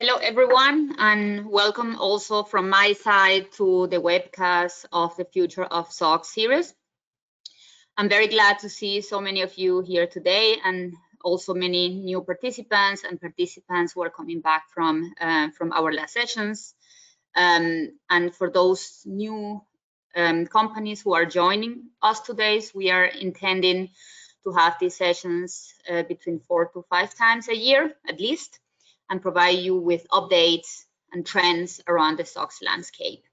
Hello, everyone, and welcome also from my side to the webcast of the Future of SOX series. I'm very glad to see so many of you here today and also many new participants and participants who are coming back from, uh, from our last sessions. Um, and for those new um, companies who are joining us today, we are intending to have these sessions uh, between four to five times a year at least and provide you with updates and trends around the SOX landscape.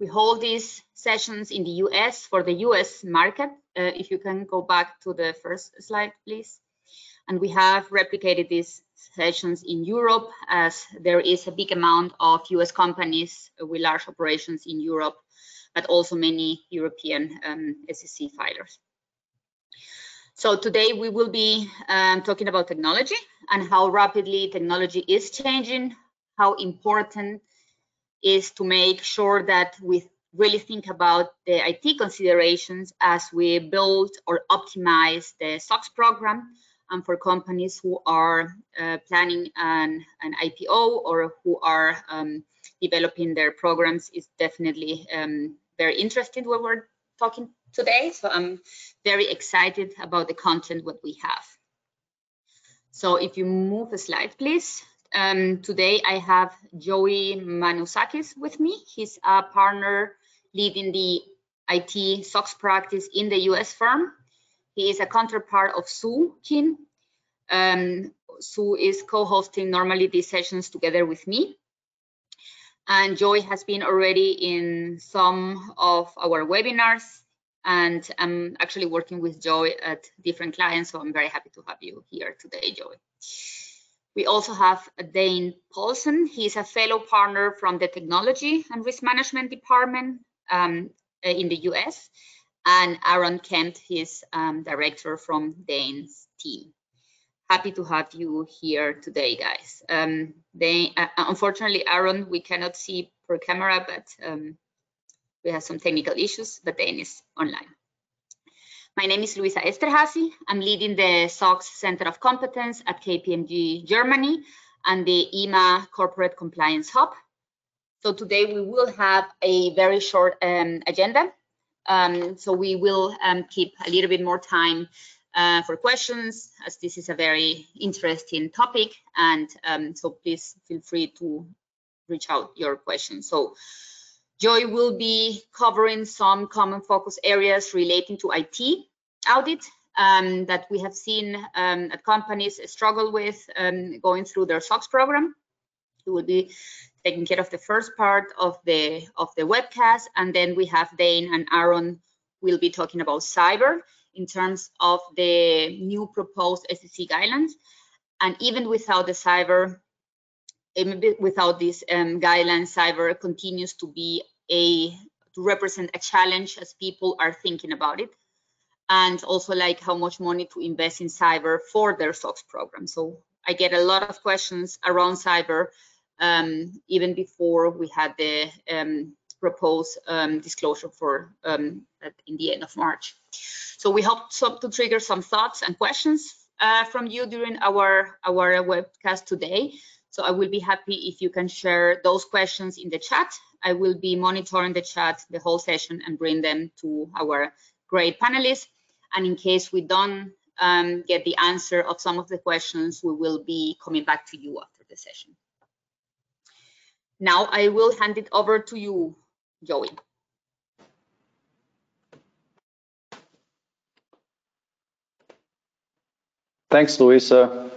We hold these sessions in the US for the US market. Uh, if you can go back to the first slide, please. And we have replicated these sessions in Europe as there is a big amount of US companies with large operations in Europe, but also many European um, SEC filers. So today we will be um, talking about technology and how rapidly technology is changing, how important is to make sure that we really think about the IT considerations as we build or optimize the SOX program. And for companies who are uh, planning an, an IPO or who are um, developing their programs is definitely um, very interesting what we're talking today. So I'm very excited about the content what we have. So if you move a slide, please. Um, today I have Joey Manusakis with me. He's a partner leading the IT SOX practice in the US firm. He is a counterpart of Sue Kin. Um, Sue is co-hosting normally these sessions together with me. And Joey has been already in some of our webinars and I'm actually working with Joy at different clients, so I'm very happy to have you here today, Joy. We also have Dane Paulson. He's a fellow partner from the Technology and Risk Management Department um, in the US, and Aaron Kent, his um, director from Dane's team. Happy to have you here today, guys. Um, they, uh, unfortunately, Aaron, we cannot see per camera, but um, we have some technical issues, but then is online. My name is Luisa Esterhazy. I'm leading the SOX Center of Competence at KPMG Germany and the EMA Corporate Compliance Hub. So today we will have a very short um, agenda. Um, so we will um, keep a little bit more time uh, for questions as this is a very interesting topic. And um, so please feel free to reach out your questions. So Joy will be covering some common focus areas relating to IT audit um, that we have seen um, at companies struggle with um, going through their SOX program. We will be taking care of the first part of the of the webcast, and then we have Dane and Aaron will be talking about cyber in terms of the new proposed SEC guidelines. And even without the cyber, without these um, guidelines, cyber continues to be a to represent a challenge as people are thinking about it, and also like how much money to invest in cyber for their SOX program. So I get a lot of questions around cyber um, even before we had the um, proposed um, disclosure for um, in the end of March. So we hope to trigger some thoughts and questions uh, from you during our our webcast today. So I will be happy if you can share those questions in the chat. I will be monitoring the chat the whole session and bring them to our great panelists. And in case we don't um, get the answer of some of the questions, we will be coming back to you after the session. Now I will hand it over to you, Joey. Thanks, Luisa.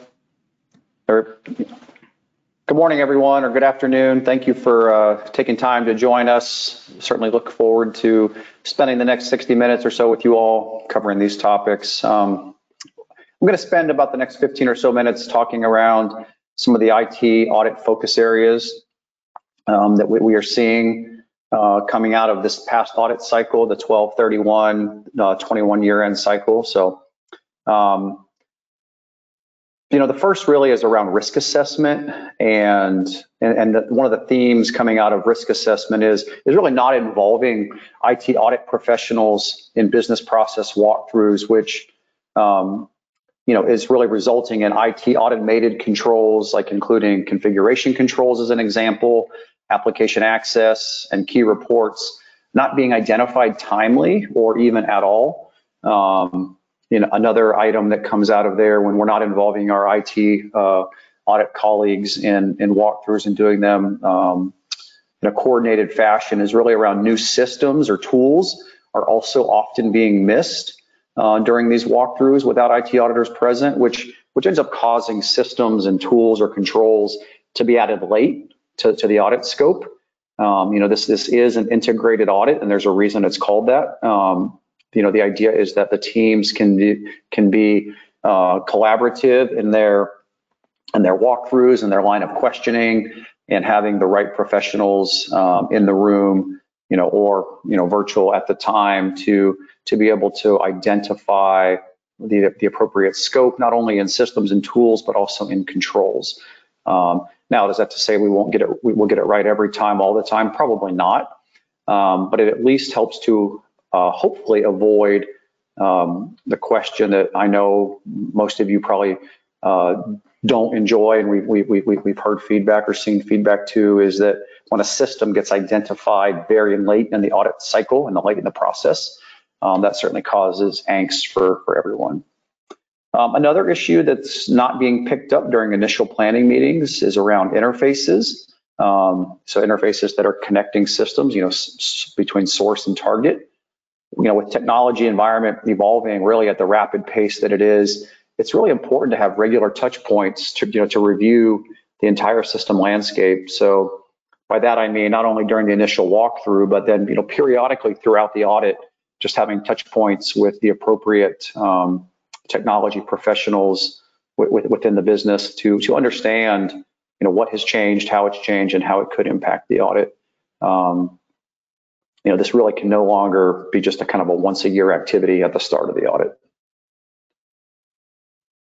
Good morning, everyone, or good afternoon. Thank you for uh, taking time to join us. Certainly look forward to spending the next 60 minutes or so with you all covering these topics. Um, I'm going to spend about the next 15 or so minutes talking around some of the IT audit focus areas um, that we, we, are seeing uh, coming out of this past audit cycle, the 1231 uh, 21 year end cycle. So um, you know, the first really is around risk assessment, and and, and the, one of the themes coming out of risk assessment is is really not involving IT audit professionals in business process walkthroughs, which um, you know, is really resulting in IT automated controls, like including configuration controls as an example, application access and key reports not being identified timely or even at all. Um, you know, another item that comes out of there when we're not involving our IT uh, audit colleagues in, in walkthroughs and doing them um, in a coordinated fashion is really around new systems or tools are also often being missed uh, during these walkthroughs without IT auditors present, which which ends up causing systems and tools or controls to be added late to, to the audit scope. Um, you know, this this is an integrated audit, and there's a reason it's called that. Um, you know, the idea is that the teams can be, can be uh, collaborative in their in their walkthroughs and their line of questioning, and having the right professionals um, in the room, you know, or you know, virtual at the time to to be able to identify the, the appropriate scope, not only in systems and tools, but also in controls. Um, now, does that to say we won't get it, we will get it right every time, all the time? Probably not. Um, but it at least helps to uh, hopefully avoid um, the question that I know most of you probably uh, don't enjoy, and we, we, we, we've heard feedback or seen feedback too, is that when a system gets identified very late in the audit cycle and the late in the process, um, that certainly causes angst for, for everyone. Um, another issue that's not being picked up during initial planning meetings is around interfaces. Um, so interfaces that are connecting systems, you know, between source and target. You know, with technology environment evolving really at the rapid pace that it is, it's really important to have regular touch points to, you know, to review the entire system landscape. So by that I mean not only during the initial walkthrough, but then you know periodically throughout the audit, just having touch points with the appropriate um, technology professionals within the business to to understand you know what has changed, how it's changed, and how it could impact the audit. Um, you know, this really can no longer be just a kind of a once a year activity at the start of the audit.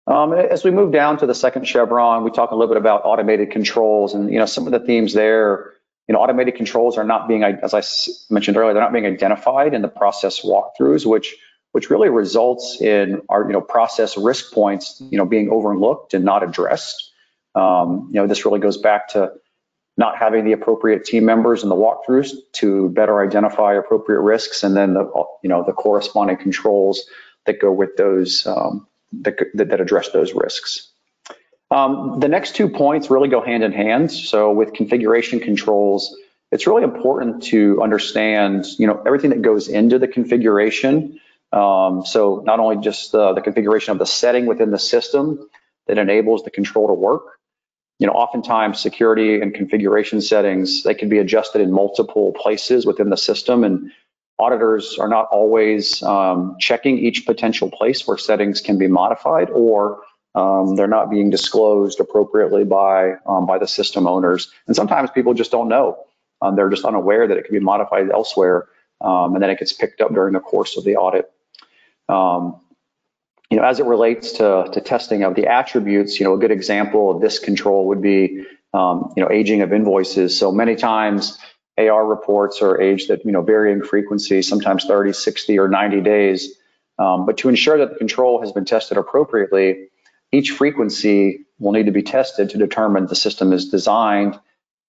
Um, as we move down to the second chevron, we talk a little bit about automated controls and you know some of the themes there. You know, automated controls are not being, as I mentioned earlier, they're not being identified in the process walkthroughs, which which really results in our you know process risk points you know being overlooked and not addressed. Um, you know this really goes back to not having the appropriate team members in the walkthroughs to better identify appropriate risks, and then the you know the corresponding controls that go with those um, that, that address those risks. Um, the next two points really go hand in hand. So with configuration controls, it's really important to understand, you know, everything that goes into the configuration um, so not only just the, the configuration of the setting within the system that enables the control to work, you know, oftentimes security and configuration settings, they can be adjusted in multiple places within the system and auditors are not always um, checking each potential place where settings can be modified or um, they're not being disclosed appropriately by um, by the system owners. And sometimes people just don't know. Um, they're just unaware that it can be modified elsewhere, um, and then it gets picked up during the course of the audit. You know, as it relates to, to testing of the attributes, you know, a good example of this control would be, um, you know, aging of invoices. So many times AR reports are aged at, you know, varying frequency, sometimes 30, 60, or 90 days. Um, but to ensure that the control has been tested appropriately, each frequency will need to be tested to determine the system is designed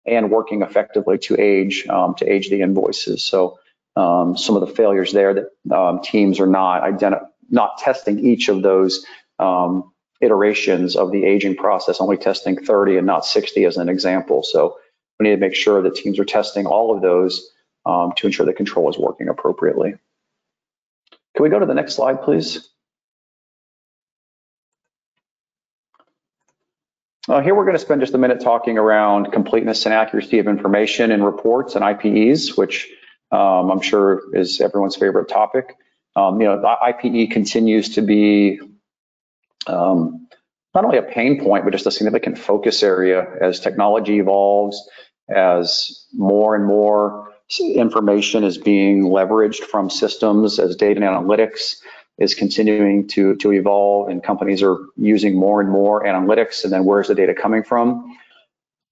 and working effectively to age um, to age the invoices. So um, some of the failures there that um, teams are not identi- not testing each of those um, iterations of the aging process, only testing 30 and not 60 as an example. So we need to make sure that teams are testing all of those um, to ensure the control is working appropriately. Can we go to the next slide, please? Uh, here we're going to spend just a minute talking around completeness and accuracy of information in reports and IPEs, which um, I'm sure is everyone's favorite topic. Um, you know, IPE continues to be um, not only a pain point, but just a significant focus area as technology evolves, as more and more information is being leveraged from systems, as data and analytics is continuing to, to evolve and companies are using more and more analytics and then where's the data coming from?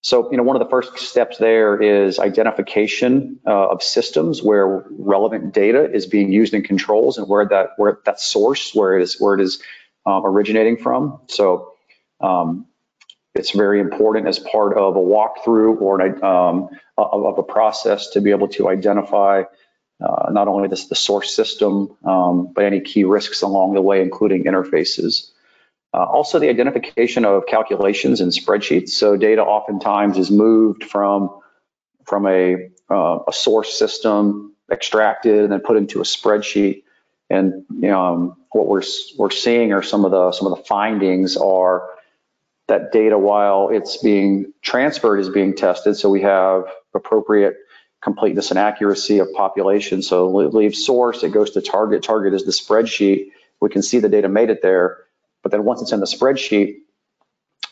So, you know, one of the first steps there is identification uh, of systems where relevant data is being used in controls and where that where that source, where it is where it is um, originating from. So um, it's very important as part of a walkthrough or an, um, of a process to be able to identify uh, not only this, the source system, um, but any key risks along the way, including interfaces. Uh, also, the identification of calculations in spreadsheets. So data oftentimes is moved from, from a, uh, a source system, extracted, and then put into a spreadsheet. And you know, um, what we're, we're seeing are some of the some of the findings are that data while it's being transferred is being tested. So we have appropriate completeness and accuracy of population. So it leaves source, it goes to target. Target is the spreadsheet. We can see the data made it there. But then once it's in the spreadsheet,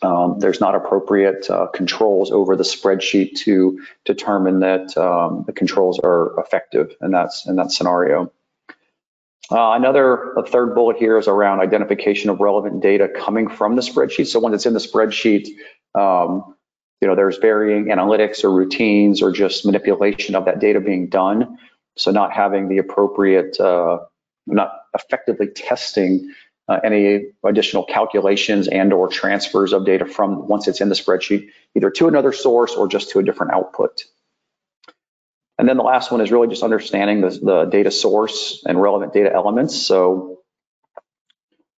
um, there's not appropriate uh, controls over the spreadsheet to determine that um, the controls are effective in that, in that scenario. Uh, another, a third bullet here is around identification of relevant data coming from the spreadsheet. So once it's in the spreadsheet, um, you know, there's varying analytics or routines or just manipulation of that data being done. So not having the appropriate, uh, not effectively testing uh, any additional calculations and or transfers of data from once it's in the spreadsheet, either to another source or just to a different output. And then the last one is really just understanding the, the data source and relevant data elements. So,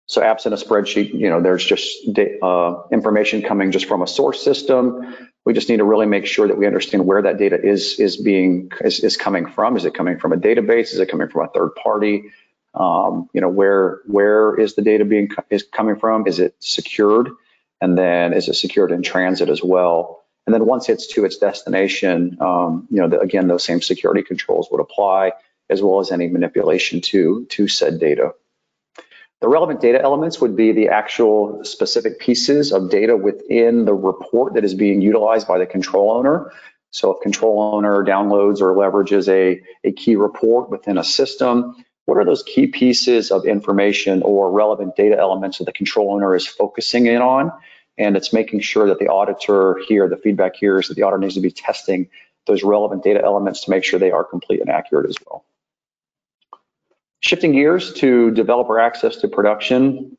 so absent a spreadsheet, you know, there's just uh, information coming just from a source system. We just need to really make sure that we understand where that data is is being is, is coming from. Is it coming from a database? Is it coming from a third party? Um, you know, where where is the data being is coming from? Is it secured? And then is it secured in transit as well? And then once it's to its destination, um, you know, the, again, those same security controls would apply as well as any manipulation to, to said data. The relevant data elements would be the actual specific pieces of data within the report that is being utilized by the control owner. So if control owner downloads or leverages a, a key report within a system, what are those key pieces of information or relevant data elements that the control owner is focusing in on and it's making sure that the auditor here, the feedback here is that the auditor needs to be testing those relevant data elements to make sure they are complete and accurate as well. Shifting gears to developer access to production.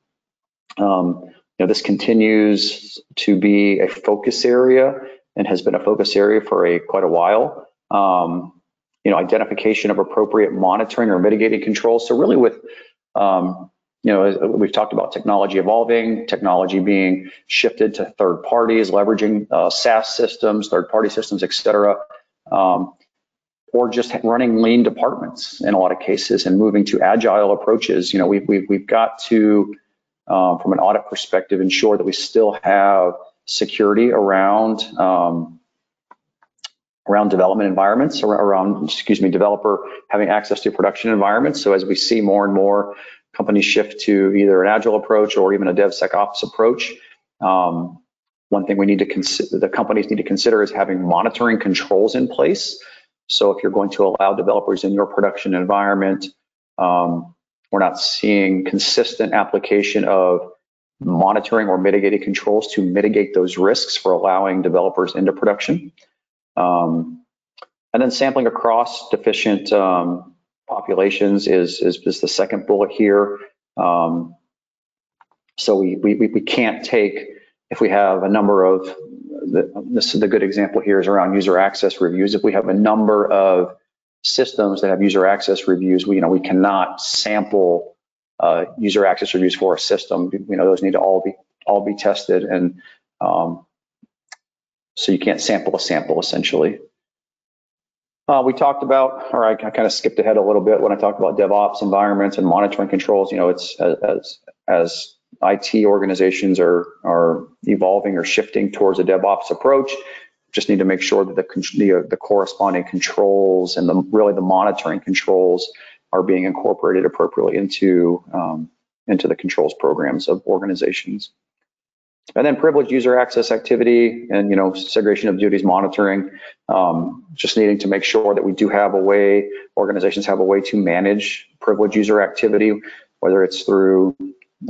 Um, you know, this continues to be a focus area and has been a focus area for a quite a while. Um, you know, identification of appropriate monitoring or mitigating controls. So really with um, you know, we've talked about technology evolving, technology being shifted to third parties, leveraging uh, SaaS systems, third party systems, et cetera, um, or just running lean departments in a lot of cases and moving to agile approaches. You know, we've, we've, we've got to, um, from an audit perspective, ensure that we still have security around um, around development environments, around, excuse me, developer having access to production environments. So as we see more and more companies shift to either an agile approach or even a DevSecOps approach. Um, one thing we need to consider, the companies need to consider is having monitoring controls in place. So if you're going to allow developers in your production environment, um, we're not seeing consistent application of monitoring or mitigating controls to mitigate those risks for allowing developers into production. Um, and then sampling across deficient um, populations is, is, is the second bullet here. Um, so we, we, we can't take, if we have a number of, the, this is the good example here is around user access reviews. If we have a number of systems that have user access reviews, we, you know, we cannot sample uh, user access reviews for a system. You know, those need to all be all be tested, and um, so you can't sample a sample essentially. Uh, we talked about, or I, I kind of skipped ahead a little bit when I talked about DevOps environments and monitoring controls. You know, it's as as IT organizations are are evolving or shifting towards a DevOps approach. Just need to make sure that the the, the corresponding controls and the really the monitoring controls are being incorporated appropriately into um, into the controls programs of organizations. And then privileged user access activity and, you know, segregation of duties monitoring, um, just needing to make sure that we do have a way, organizations have a way to manage privileged user activity, whether it's through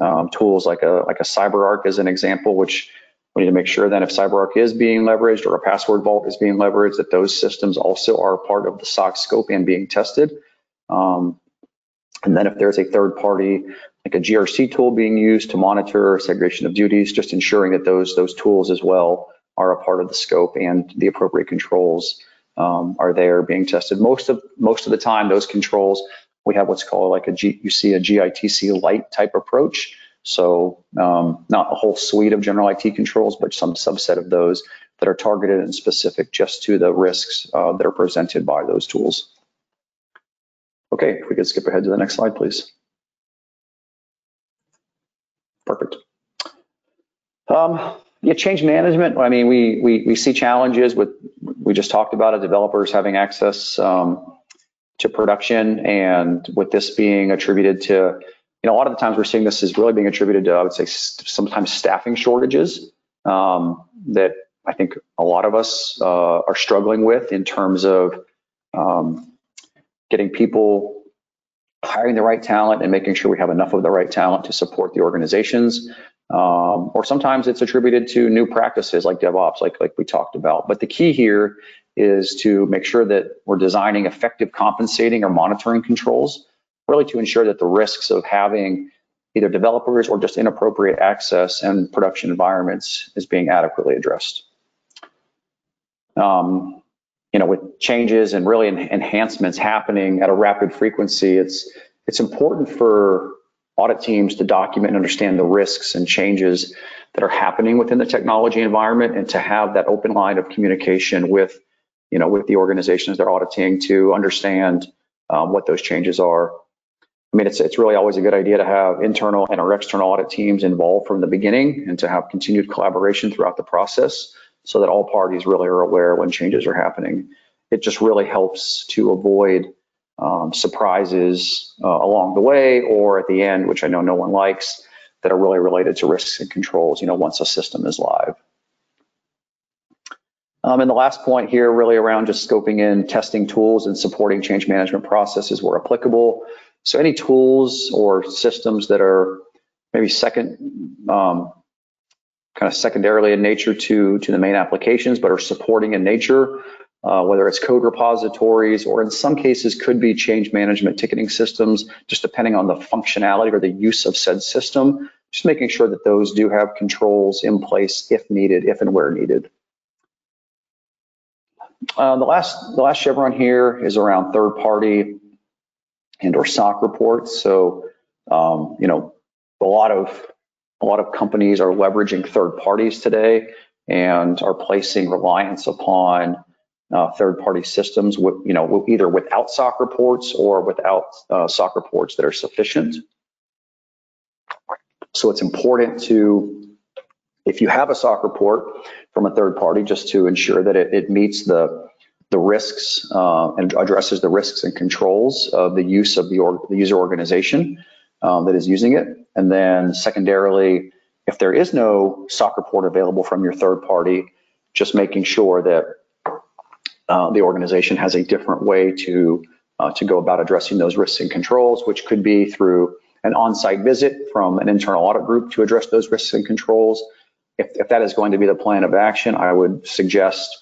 um, tools like a, like a CyberArk as an example, which we need to make sure that if CyberArk is being leveraged or a password vault is being leveraged, that those systems also are part of the SOX scope and being tested. Um, and then if there's a third party like a GRC tool being used to monitor segregation of duties, just ensuring that those, those tools as well are a part of the scope and the appropriate controls um, are there being tested. Most of, most of the time, those controls, we have what's called like a G, you see a GITC light type approach. So um, not a whole suite of general IT controls, but some subset of those that are targeted and specific just to the risks uh, that are presented by those tools. Okay, if we could skip ahead to the next slide, please. Perfect. Um, yeah, change management. I mean, we, we we see challenges with we just talked about it, developers having access um, to production, and with this being attributed to, you know, a lot of the times we're seeing this is really being attributed to, I would say, sometimes staffing shortages um, that I think a lot of us uh, are struggling with in terms of um, getting people hiring the right talent and making sure we have enough of the right talent to support the organizations. Um, or sometimes it's attributed to new practices like DevOps, like, like we talked about. But the key here is to make sure that we're designing effective compensating or monitoring controls, really to ensure that the risks of having either developers or just inappropriate access and production environments is being adequately addressed. Um, you know, with changes and really enhancements happening at a rapid frequency, it's it's important for audit teams to document and understand the risks and changes that are happening within the technology environment and to have that open line of communication with, you know, with the organizations they're auditing to understand um, what those changes are. I mean, it's, it's really always a good idea to have internal and our external audit teams involved from the beginning and to have continued collaboration throughout the process so that all parties really are aware when changes are happening. It just really helps to avoid um, surprises uh, along the way or at the end, which I know no one likes, that are really related to risks and controls, you know, once a system is live. Um, and the last point here really around just scoping in testing tools and supporting change management processes where applicable. So any tools or systems that are maybe second, um, kind of secondarily in nature to, to the main applications, but are supporting in nature, uh, whether it's code repositories or in some cases could be change management ticketing systems, just depending on the functionality or the use of said system, just making sure that those do have controls in place if needed, if and where needed. Uh, the last the last chevron here is around third party and or SOC reports. So um, you know a lot of a lot of companies are leveraging third parties today and are placing reliance upon uh, third-party systems, with, you know, either without SOC reports or without uh, SOC reports that are sufficient. So it's important to, if you have a SOC report from a third party, just to ensure that it, it meets the the risks uh, and addresses the risks and controls of the use of the, the user organization um, that is using it. And then secondarily, if there is no SOC report available from your third party, just making sure that uh, the organization has a different way to uh, to go about addressing those risks and controls, which could be through an on-site visit from an internal audit group to address those risks and controls. If, if that is going to be the plan of action, I would suggest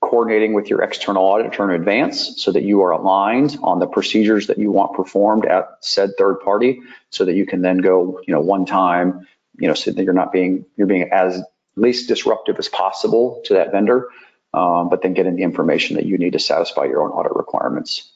coordinating with your external auditor in advance so that you are aligned on the procedures that you want performed at said third party so that you can then go, you know, one time, you know, so that you're not being, you're being as least disruptive as possible to that vendor um, but then getting the information that you need to satisfy your own audit requirements.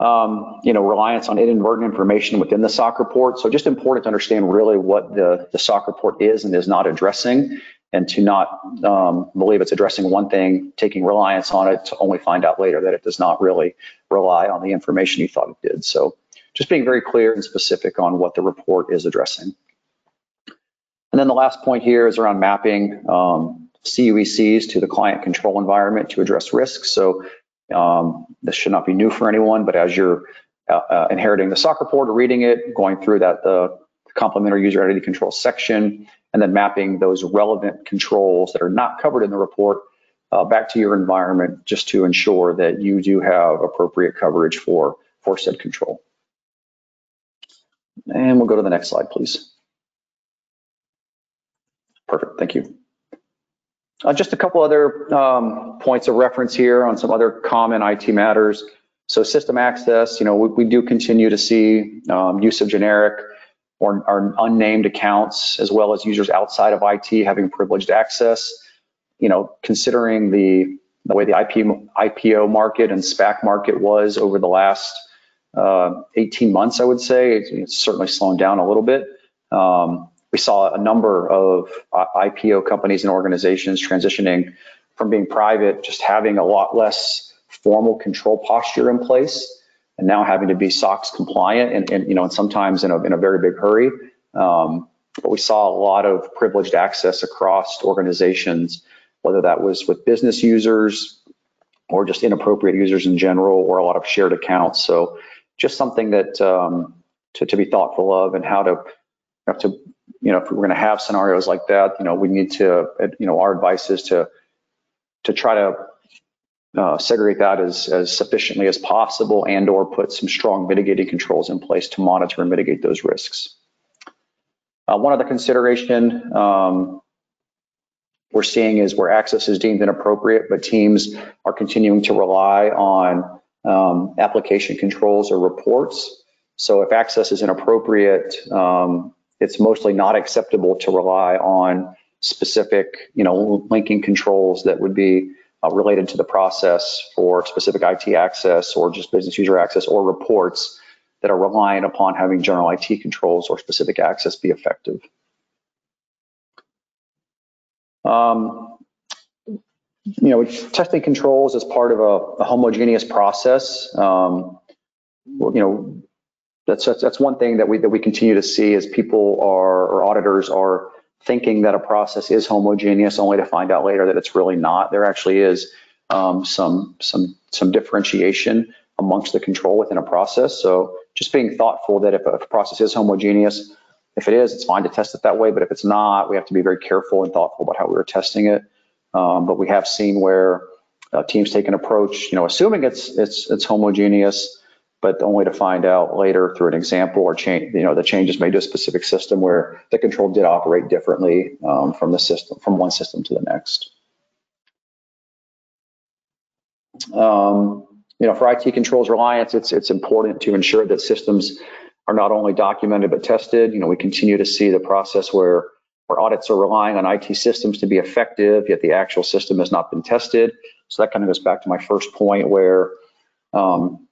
Um, you know, reliance on inadvertent information within the SOC report. So just important to understand really what the, the SOC report is and is not addressing and to not um, believe it's addressing one thing, taking reliance on it to only find out later that it does not really rely on the information you thought it did. So just being very clear and specific on what the report is addressing. And then the last point here is around mapping. Um, CUECs to the client control environment to address risks. So um, this should not be new for anyone, but as you're uh, uh, inheriting the SOC report or reading it, going through that the complementary user entity control section, and then mapping those relevant controls that are not covered in the report uh, back to your environment just to ensure that you do have appropriate coverage for, for said control. And we'll go to the next slide, please. Perfect, thank you. Uh, just a couple other um, points of reference here on some other common IT matters. So system access, you know, we, we do continue to see um, use of generic or, or unnamed accounts, as well as users outside of IT having privileged access. You know, considering the the way the IP, IPO market and SPAC market was over the last uh, 18 months, I would say, it's, it's certainly slowing down a little bit. Um, we saw a number of IPO companies and organizations transitioning from being private, just having a lot less formal control posture in place, and now having to be SOX compliant, and, and you know, and sometimes in a, in a very big hurry. Um, but we saw a lot of privileged access across organizations, whether that was with business users or just inappropriate users in general, or a lot of shared accounts. So just something that um, to, to be thoughtful of and how to have to, you know, if we're going to have scenarios like that, you know, we need to, you know, our advice is to to try to uh, segregate that as, as sufficiently as possible and or put some strong mitigating controls in place to monitor and mitigate those risks. Uh, one other consideration um, we're seeing is where access is deemed inappropriate, but teams are continuing to rely on um, application controls or reports. So if access is inappropriate, um, it's mostly not acceptable to rely on specific, you know, linking controls that would be uh, related to the process for specific IT access or just business user access or reports that are reliant upon having general IT controls or specific access be effective. Um, you know, testing controls as part of a, a homogeneous process. Um, you know, that's, that's, that's one thing that we that we continue to see as people are or auditors are thinking that a process is homogeneous, only to find out later that it's really not. There actually is um, some some some differentiation amongst the control within a process. So just being thoughtful that if a, process is homogeneous, if it is, it's fine to test it that way. But if it's not, we have to be very careful and thoughtful about how we are testing it. Um, but we have seen where uh, teams take an approach, you know, assuming it's it's it's homogeneous, but only to find out later through an example or change, you know, the changes made to a specific system where the control did operate differently um, from the system from one system to the next. Um, you know, for IT controls reliance, it's it's important to ensure that systems are not only documented but tested. You know, we continue to see the process where where audits are relying on IT systems to be effective, yet the actual system has not been tested. So that kind of goes back to my first point where um,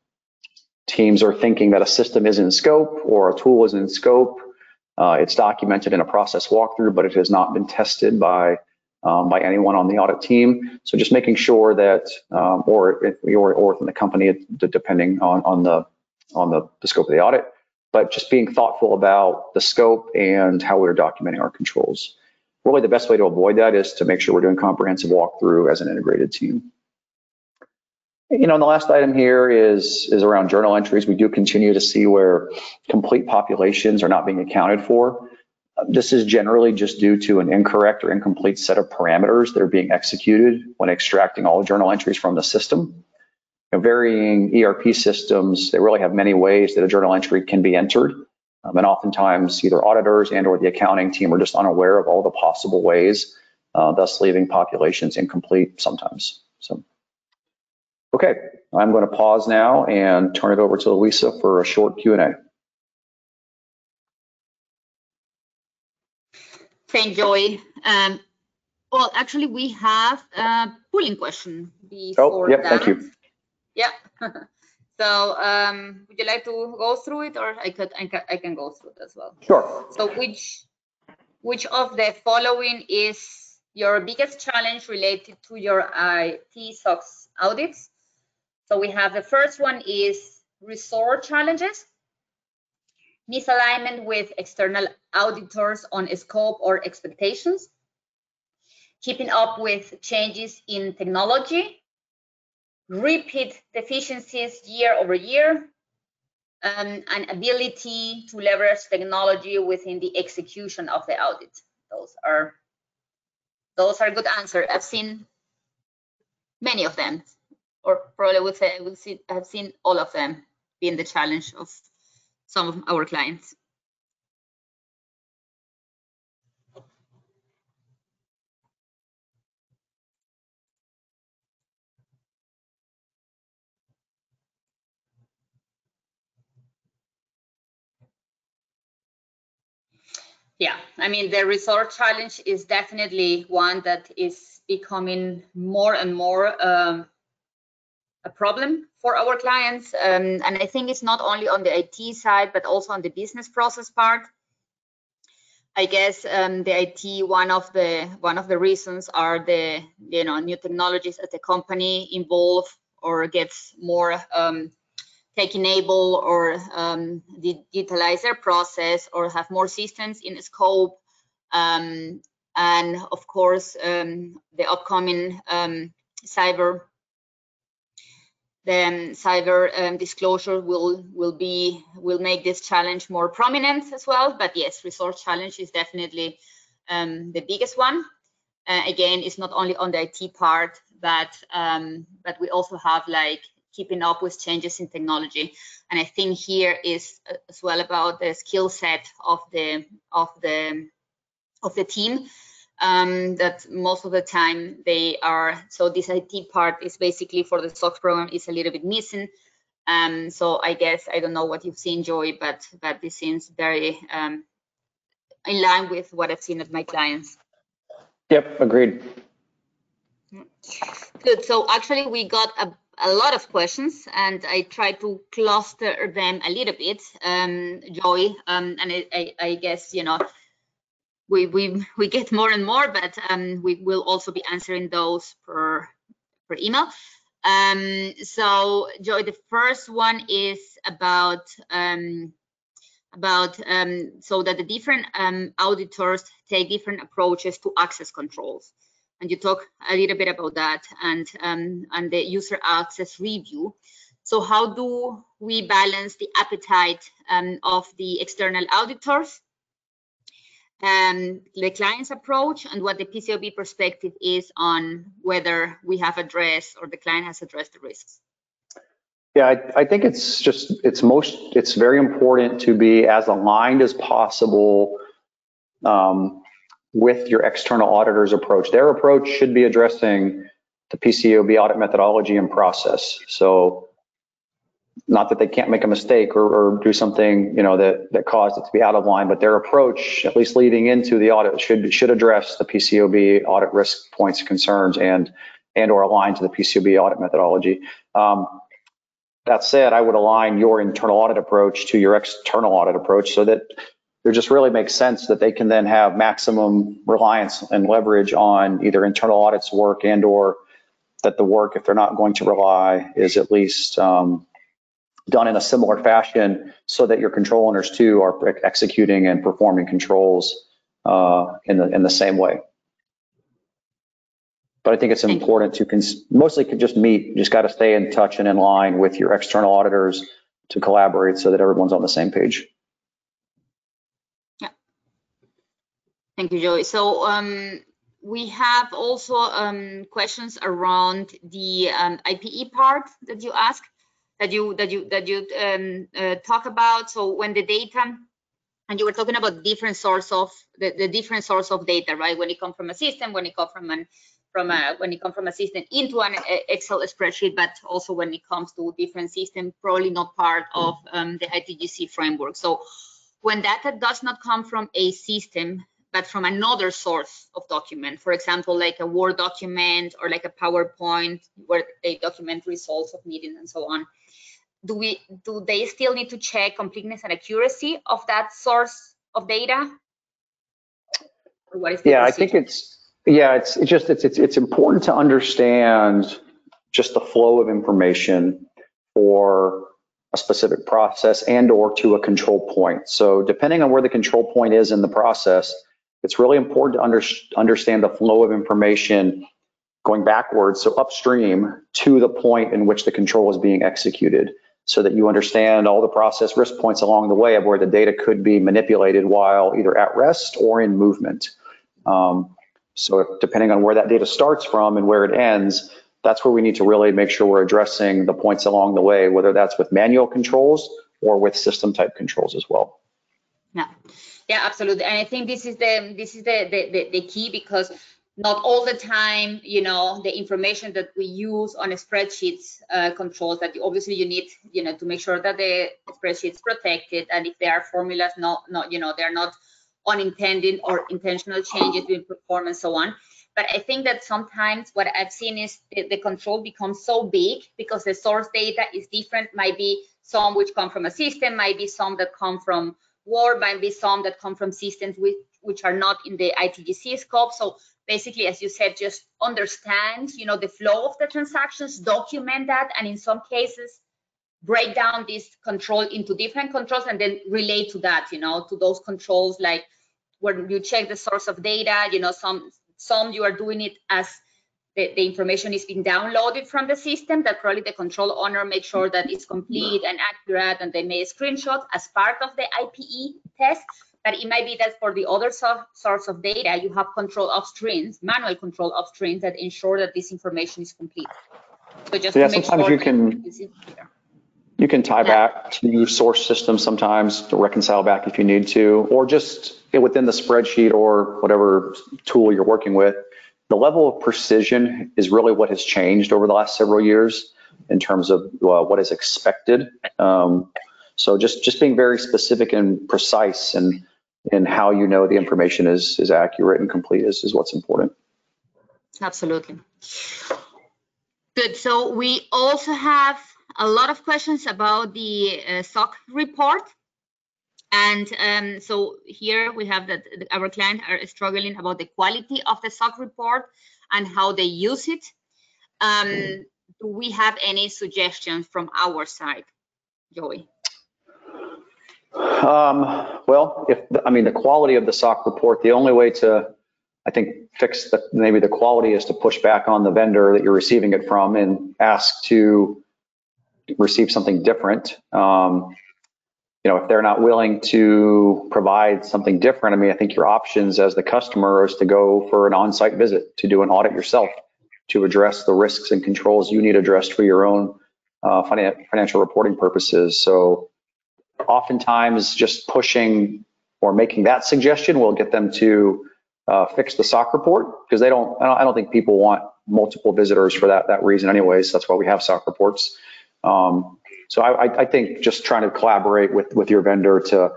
teams are thinking that a system is in scope or a tool is in scope. Uh, it's documented in a process walkthrough, but it has not been tested by um, by anyone on the audit team. So just making sure that, um, or, or or within the company, depending on on the on the, the scope of the audit, but just being thoughtful about the scope and how we're documenting our controls. Really the best way to avoid that is to make sure we're doing comprehensive walkthrough as an integrated team. You know, and the last item here is, is around journal entries. We do continue to see where complete populations are not being accounted for. This is generally just due to an incorrect or incomplete set of parameters that are being executed when extracting all journal entries from the system know, varying ERP systems, they really have many ways that a journal entry can be entered. Um, and oftentimes either auditors and or the accounting team are just unaware of all the possible ways, uh, thus leaving populations incomplete sometimes. So, okay, I'm going to pause now and turn it over to Louisa for a short Q&A. Thank Joey. Um, well, actually, we have a polling question oh, before oh, yep, that. Thank you. Yeah. so um, would you like to go through it or I could I can, I can go through it as well. Sure. So which which of the following is your biggest challenge related to your IT SOX audits? So we have the first one is resource challenges, misalignment with external auditors on scope or expectations, keeping up with changes in technology, repeat deficiencies year over year, um, and ability to leverage technology within the execution of the audit. Those are those are good answers. I've seen many of them, or probably would say I would see I've seen all of them being the challenge of some of our clients. yeah i mean the resort challenge is definitely one that is becoming more and more um, a problem for our clients. Um, and I think it's not only on the IT side, but also on the business process part. I guess um, the IT one of the one of the reasons are the you know new technologies that the company involve or gets more um, tech enable or um, digitalize their process or have more systems in scope. Um, and of course, um, the upcoming um, cyber the cyber um, disclosure will will be will make this challenge more prominent as well. But yes, resource challenge is definitely um, the biggest one. Uh, again, it's not only on the IT part, but um, but we also have like keeping up with changes in technology. And I think here is uh, as well about the skill set of the of the of the team um, that most of the time they are, so this IT part is basically for the SOX program is a little bit missing. Um, so I guess, I don't know what you've seen, Joy, but, but this seems very um, in line with what I've seen at my clients. Yep, agreed. Good, so actually we got a, a lot of questions and I tried to cluster them a little bit, um, Joy, um, and I, I, I guess, you know, we we we get more and more, but um, we will also be answering those per per email. Um, so, Joy, the first one is about um, about um, so that the different um, auditors take different approaches to access controls, and you talk a little bit about that and um, and the user access review. So, how do we balance the appetite um, of the external auditors um, the client's approach and what the PCAOB perspective is on whether we have addressed or the client has addressed the risks. Yeah, I, I, think it's just it's most it's very important to be as aligned as possible um, with your external auditor's approach. Their approach should be addressing the PCOB audit methodology and process. So not that they can't make a mistake or, or, do something you know that that caused it to be out of line, but their approach, at least leading into the audit, should should address the PCAOB audit risk points, concerns, and and or align to the PCAOB audit methodology. Um, that said, I would align your internal audit approach to your external audit approach so that it just really makes sense that they can then have maximum reliance and leverage on either internal audits work and or that the work, if they're not going to rely, is at least um, done in a similar fashion so that your control owners too are executing and performing controls uh, in the in the same way. But I think it's important to cons- mostly just meet. You just got to stay in touch and in line with your external auditors to collaborate so that everyone's on the same page. Yeah. Thank you, Joey. So um, we have also um, questions around the um, IPE part that you asked that you that you that you um, uh, talk about. So when the data, and you were talking about different source of the, the different source of data, right? When it comes from a system, when it comes from an from a when it comes from a system into an Excel spreadsheet, but also when it comes to different system, probably not part of um, the ITGC framework. So when data does not come from a system, but from another source of document, for example, like a Word document or like a PowerPoint where they document results of meetings and so on, do we do they still need to check completeness and accuracy of that source of data? What is yeah, procedure? I think it's yeah, it's, it's just it's, it's it's important to understand just the flow of information for a specific process and or to a control point. So depending on where the control point is in the process, it's really important to under, understand the flow of information going backwards, so upstream to the point in which the control is being executed so that you understand all the process risk points along the way of where the data could be manipulated while either at rest or in movement. Um, so if, depending on where that data starts from and where it ends, that's where we need to really make sure we're addressing the points along the way, whether that's with manual controls or with system type controls as well. Yeah, yeah, absolutely. And I think this is the this is the the, the, the key because not all the time, you know, the information that we use on spreadsheets uh, controls that obviously you need, you know, to make sure that the spreadsheet's protected and if there are formulas, not, not, you know, they're not unintended or intentional changes in perform and so on. But I think that sometimes what I've seen is the, the control becomes so big because the source data is different. Might be some which come from a system, might be some that come from Word, might be some that come from systems which, which are not in the ITGC scope. So basically, as you said, just understand, you know, the flow of the transactions, document that, and in some cases, break down this control into different controls and then relate to that, you know, to those controls like when you check the source of data, you know, some some you are doing it as the, the information is being downloaded from the system that probably the control owner makes sure that it's complete and accurate and they may screenshot as part of the IPE test. But it might be that for the other so source of data, you have control of streams, manual control of streams that ensure that this information is complete. So just yeah, sometimes sure you can you can tie yeah. back to source systems sometimes to reconcile back if you need to, or just within the spreadsheet or whatever tool you're working with. The level of precision is really what has changed over the last several years in terms of uh, what is expected. Um, so just just being very specific and precise and in how you know the information is is accurate and complete is, is what's important. Absolutely. Good. So we also have a lot of questions about the uh, SOC report. And um, so here we have that our clients are struggling about the quality of the SOC report and how they use it. Um, do we have any suggestions from our side, Joey? Um, well, if I mean the quality of the SOC report, the only way to, I think, fix the, maybe the quality is to push back on the vendor that you're receiving it from and ask to receive something different. Um, you know, if they're not willing to provide something different, I mean, I think your options as the customer is to go for an on-site visit, to do an audit yourself, to address the risks and controls you need addressed for your own uh, financial reporting purposes. So oftentimes just pushing or making that suggestion will get them to uh, fix the SOC report because they don't I, don't, I don't think people want multiple visitors for that, that reason anyways. That's why we have SOC reports. Um, so I, I, think just trying to collaborate with, with your vendor to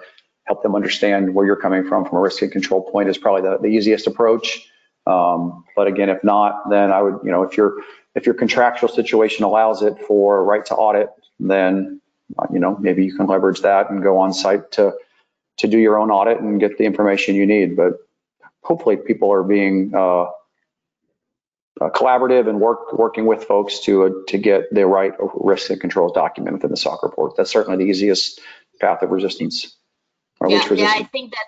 help them understand where you're coming from from a risk and control point is probably the, the easiest approach. Um, but again, if not, then I would, you know, if your if your contractual situation allows it for right to audit, then you know maybe you can leverage that and go on site to to do your own audit and get the information you need. But hopefully, people are being uh, uh, collaborative and work working with folks to uh, to get the right risk and controls document within the SOC report. That's certainly the easiest path of resistance. or yeah, yeah, I think that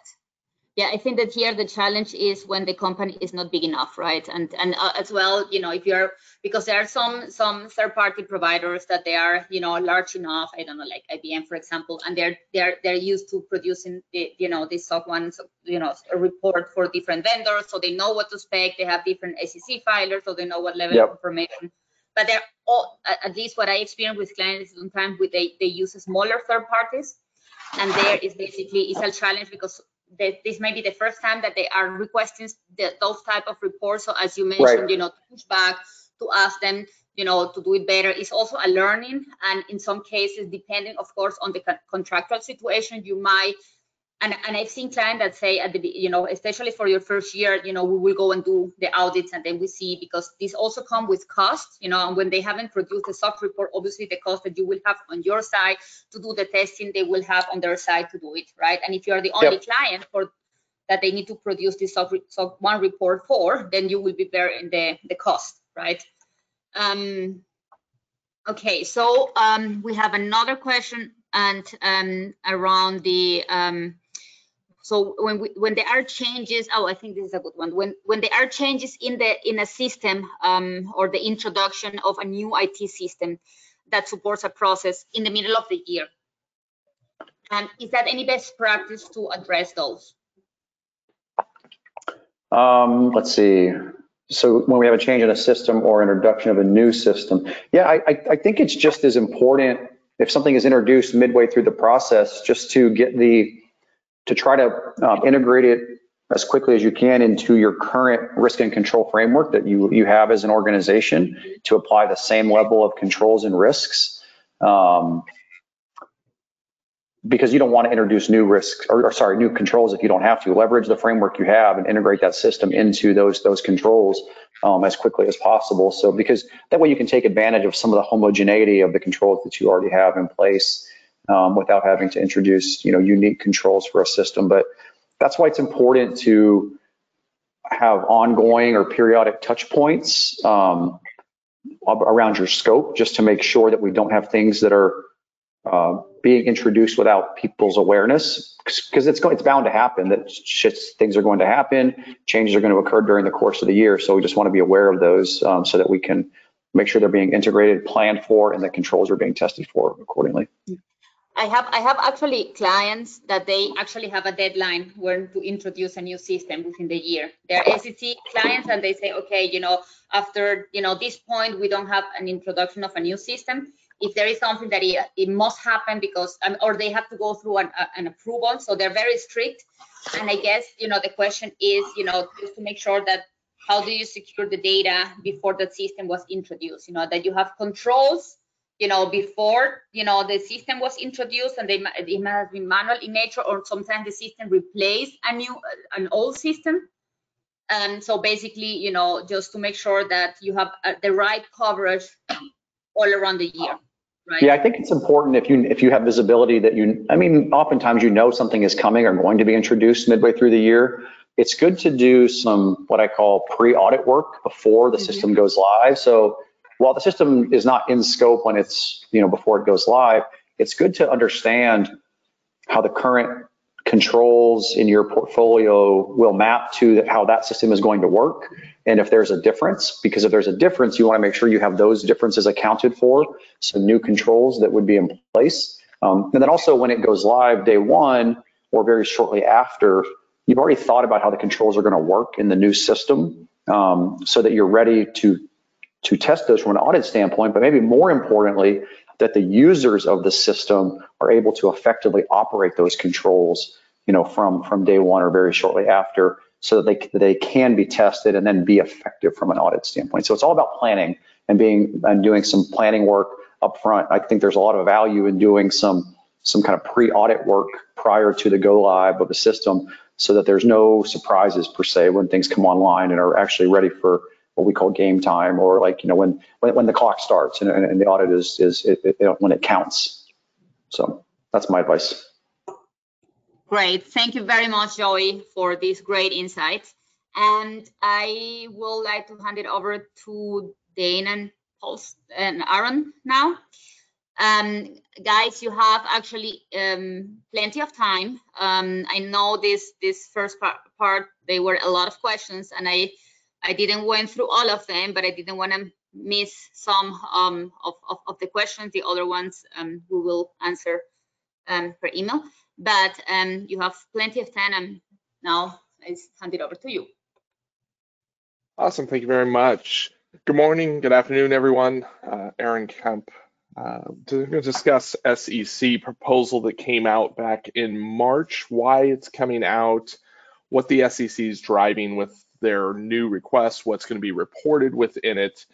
yeah, I think that here the challenge is when the company is not big enough, right? And and uh, as well, you know, if you're because there are some some third-party providers that they are, you know, large enough. I don't know, like IBM, for example, and they're they're they're used to producing, the, you know, this SOC ones, you know, a report for different vendors, so they know what to spec. They have different SEC filers, so they know what level yep. of information. But they're all, at least what I experience with clients sometimes with they they use smaller third parties, and there is basically it's a challenge because that this may be the first time that they are requesting the, those type of reports. So as you mentioned, right. you know, to push back, to ask them, you know, to do it better is also a learning. And in some cases, depending, of course, on the contractual situation, you might and, and I've seen clients that say at the you know especially for your first year you know we will go and do the audits and then we see because these also come with cost you know and when they haven't produced the SOC report obviously the cost that you will have on your side to do the testing they will have on their side to do it right and if you are the only yep. client for that they need to produce this soft, SOC one report for then you will be bearing the the cost right um okay so um we have another question and um around the um so when we, when there are changes, oh, I think this is a good one. When when there are changes in the in a system um, or the introduction of a new IT system that supports a process in the middle of the year, and is that any best practice to address those? Um, let's see. So when we have a change in a system or introduction of a new system, yeah, I, I, I think it's just as important if something is introduced midway through the process, just to get the to try to um, integrate it as quickly as you can into your current risk and control framework that you, you have as an organization to apply the same level of controls and risks. Um, because you don't want to introduce new risks or, or, sorry, new controls if you don't have to. Leverage the framework you have and integrate that system into those those controls um, as quickly as possible. So because that way you can take advantage of some of the homogeneity of the controls that you already have in place um, without having to introduce you know unique controls for a system. But that's why it's important to have ongoing or periodic touch points um, around your scope just to make sure that we don't have things that are uh, being introduced without people's awareness because it's going, it's bound to happen that shits, things are going to happen, changes are going to occur during the course of the year. So we just want to be aware of those um, so that we can make sure they're being integrated, planned for, and the controls are being tested for accordingly. I have I have actually clients that they actually have a deadline when to introduce a new system within the year. They're SEC clients and they say, okay, you know, after you know this point, we don't have an introduction of a new system. If there is something that it, it must happen because um, or they have to go through an, an approval, so they're very strict. And I guess you know the question is, you know, just to make sure that how do you secure the data before the system was introduced? You know that you have controls you know, before, you know, the system was introduced and they, it has been manual in nature or sometimes the system replaced a new, an old system. And so basically, you know, just to make sure that you have uh, the right coverage all around the year. Right. Yeah, I think it's important if you if you have visibility that you, I mean, oftentimes you know something is coming or going to be introduced midway through the year. It's good to do some what I call pre-audit work before the mm -hmm. system goes live. So while the system is not in scope when it's, you know, before it goes live, it's good to understand how the current controls in your portfolio will map to how that system is going to work. And if there's a difference, because if there's a difference, you want to make sure you have those differences accounted for. So new controls that would be in place. Um, and then also when it goes live day one or very shortly after, you've already thought about how the controls are going to work in the new system um, so that you're ready to to test those from an audit standpoint, but maybe more importantly, that the users of the system are able to effectively operate those controls, you know, from, from day one or very shortly after so that they, they can be tested and then be effective from an audit standpoint. So it's all about planning and being and doing some planning work up front. I think there's a lot of value in doing some some kind of pre-audit work prior to the go live of the system so that there's no surprises per se when things come online and are actually ready for what we call game time or like, you know, when, when, when the clock starts and, and, the audit is, is it, it, when it counts. So that's my advice. Great. Thank you very much, Joey, for these great insights. And I would like to hand it over to Dane and Post and Aaron now. Um, guys, you have actually um, plenty of time. Um, I know this this first part, part, they were a lot of questions, and I I didn't went through all of them, but I didn't want to miss some um, of, of, of, the questions. The other ones um, we will answer um, per email. But um, you have plenty of time, and now I hand it over to you. Awesome, thank you very much. Good morning, good afternoon, everyone. Uh, Aaron Kemp uh, to discuss SEC proposal that came out back in March, why it's coming out, what the SEC is driving with their new requests, what's going to be reported within it,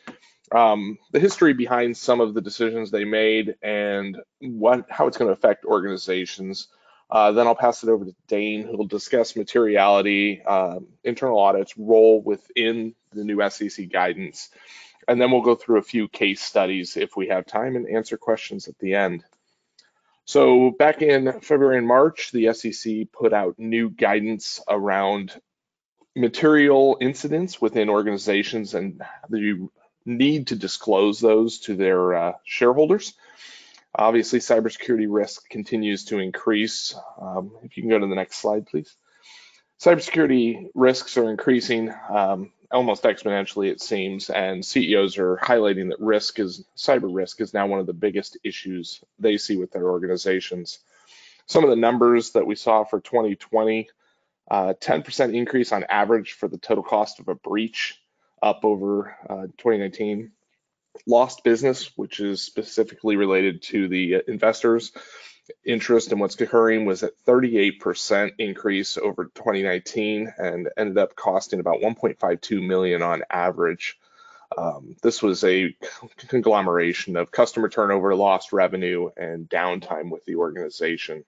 um, the history behind some of the decisions they made, and what how it's going to affect organizations. Uh, then I'll pass it over to Dane, who will discuss materiality, uh, internal audits, role within the new SEC guidance. And then we'll go through a few case studies if we have time and answer questions at the end. So back in February and March, the SEC put out new guidance around material incidents within organizations and you need to disclose those to their uh, shareholders. Obviously, cybersecurity risk continues to increase. Um, if you can go to the next slide, please. Cybersecurity risks are increasing um, almost exponentially, it seems, and CEOs are highlighting that risk is cyber risk is now one of the biggest issues they see with their organizations. Some of the numbers that we saw for 2020 10% uh, increase on average for the total cost of a breach up over uh, 2019. Lost business, which is specifically related to the investors' interest in what's occurring, was at 38% increase over 2019 and ended up costing about 1.52 million on average. Um, this was a conglomeration of customer turnover, lost revenue, and downtime with the organization.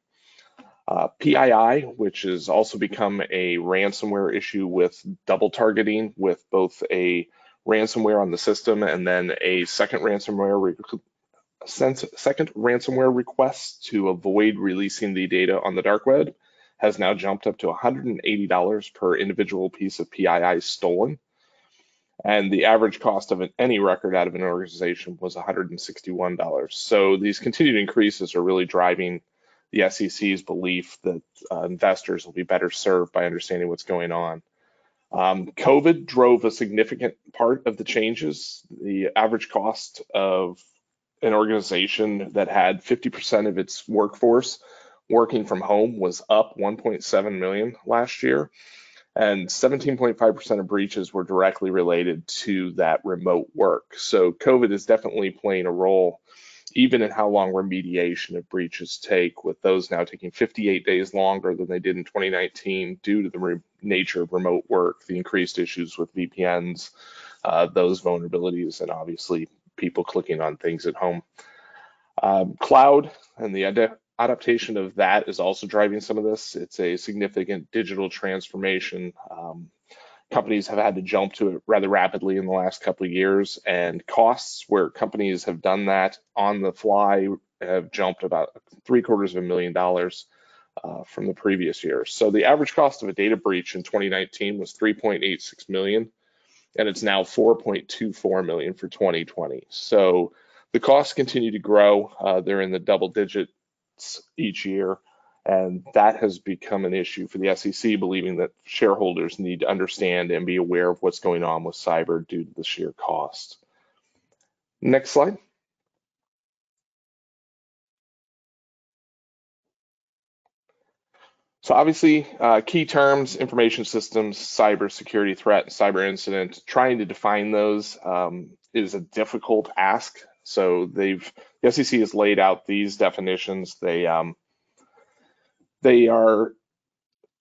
Uh, PII, which has also become a ransomware issue with double targeting with both a ransomware on the system and then a second ransomware second ransomware request to avoid releasing the data on the dark web has now jumped up to $180 per individual piece of PII stolen. And the average cost of an, any record out of an organization was $161. So these continued increases are really driving the SEC's belief that uh, investors will be better served by understanding what's going on. Um, COVID drove a significant part of the changes. The average cost of an organization that had 50% of its workforce working from home was up 1.7 million last year, and 17.5% of breaches were directly related to that remote work. So COVID is definitely playing a role even in how long remediation of breaches take, with those now taking 58 days longer than they did in 2019 due to the nature of remote work, the increased issues with VPNs, uh, those vulnerabilities, and obviously people clicking on things at home. Um, cloud and the ad adaptation of that is also driving some of this. It's a significant digital transformation. Um, companies have had to jump to it rather rapidly in the last couple of years, and costs where companies have done that on the fly have jumped about three quarters of a million dollars uh, from the previous year. So the average cost of a data breach in 2019 was 3.86 million, and it's now 4.24 million for 2020. So the costs continue to grow. Uh, they're in the double digits each year. And that has become an issue for the SEC, believing that shareholders need to understand and be aware of what's going on with cyber due to the sheer cost. Next slide. So obviously, uh, key terms, information systems, cyber security threat, cyber incident, trying to define those um, is a difficult ask. So they've, the SEC has laid out these definitions. They, um, they are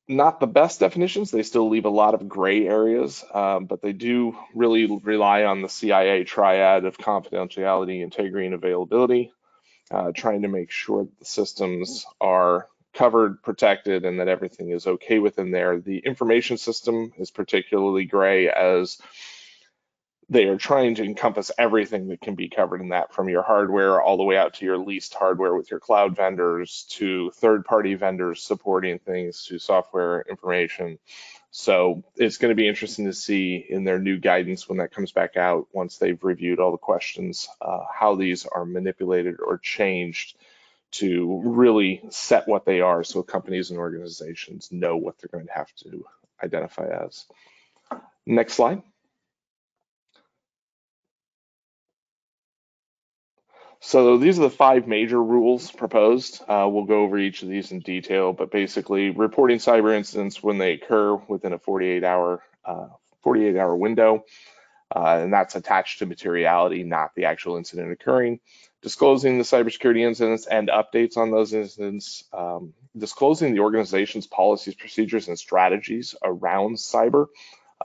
not the best definitions. They still leave a lot of gray areas, um, but they do really rely on the CIA triad of confidentiality, integrity, and availability, uh, trying to make sure that the systems are covered, protected, and that everything is okay within there. The information system is particularly gray as they are trying to encompass everything that can be covered in that from your hardware all the way out to your leased hardware with your cloud vendors to third party vendors supporting things to software information. So it's going to be interesting to see in their new guidance when that comes back out once they've reviewed all the questions, uh, how these are manipulated or changed to really set what they are so companies and organizations know what they're going to have to identify as. Next slide. So these are the five major rules proposed. Uh, we'll go over each of these in detail, but basically reporting cyber incidents when they occur within a 48 hour uh, 48 hour window, uh, and that's attached to materiality, not the actual incident occurring. Disclosing the cybersecurity incidents and updates on those incidents, um, disclosing the organization's policies, procedures, and strategies around cyber,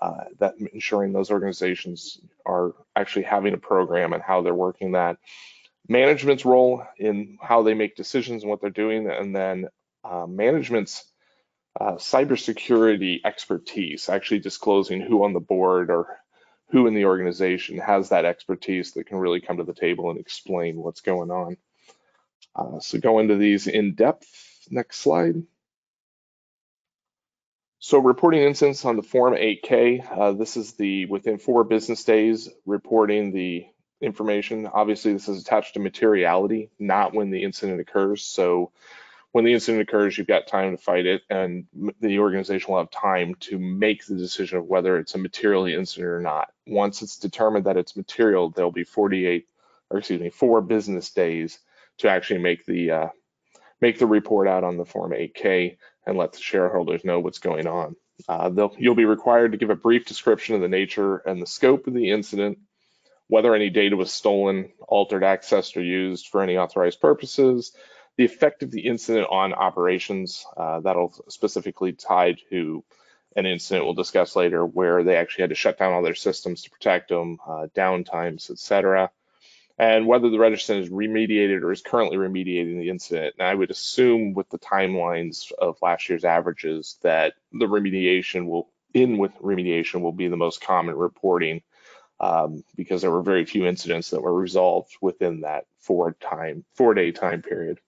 uh, that ensuring those organizations are actually having a program and how they're working that management's role in how they make decisions and what they're doing, and then uh, management's uh, cybersecurity expertise, actually disclosing who on the board or who in the organization has that expertise that can really come to the table and explain what's going on. Uh, so go into these in depth. Next slide. So reporting incidents on the Form 8K, uh, this is the within four business days reporting the information. Obviously, this is attached to materiality, not when the incident occurs. So when the incident occurs, you've got time to fight it, and the organization will have time to make the decision of whether it's a material incident or not. Once it's determined that it's material, there'll be 48, or excuse me, four business days to actually make the uh, make the report out on the Form 8K and let the shareholders know what's going on. Uh, you'll be required to give a brief description of the nature and the scope of the incident, whether any data was stolen, altered, accessed, or used for any authorized purposes, the effect of the incident on operations, uh, that'll specifically tie to an incident we'll discuss later where they actually had to shut down all their systems to protect them, uh, downtimes, etc. and whether the registrant is remediated or is currently remediating the incident. And I would assume with the timelines of last year's averages that the remediation will, in with remediation will be the most common reporting um, because there were very few incidents that were resolved within that four time, four day time period.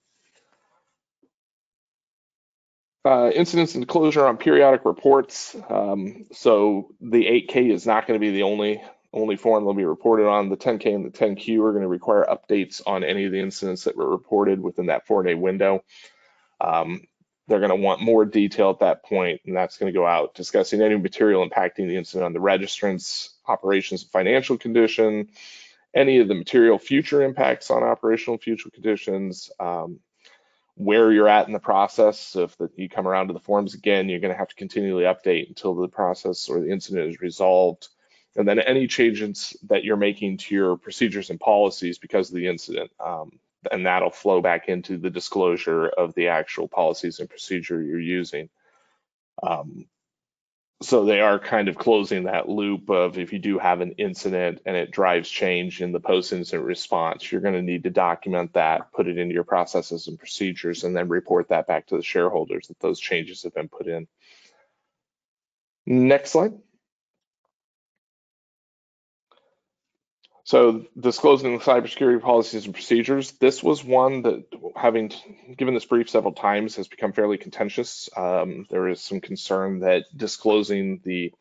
Uh, incidents and closure on periodic reports. Um, so the 8K is not going to be the only only form they'll be reported on. The 10K and the 10Q are going to require updates on any of the incidents that were reported within that four-day window. Um, they're going to want more detail at that point, and that's going to go out discussing any material impacting the incident on the registrants, operations and financial condition, any of the material future impacts on operational future conditions, um, where you're at in the process. So if the, you come around to the forms again, you're going to have to continually update until the process or the incident is resolved. And then any changes that you're making to your procedures and policies because of the incident. Um, and that'll flow back into the disclosure of the actual policies and procedure you're using. Um, so they are kind of closing that loop of if you do have an incident and it drives change in the post-incident response, you're going to need to document that, put it into your processes and procedures, and then report that back to the shareholders that those changes have been put in. Next slide. So disclosing the cybersecurity policies and procedures, this was one that having given this brief several times has become fairly contentious. Um, there is some concern that disclosing the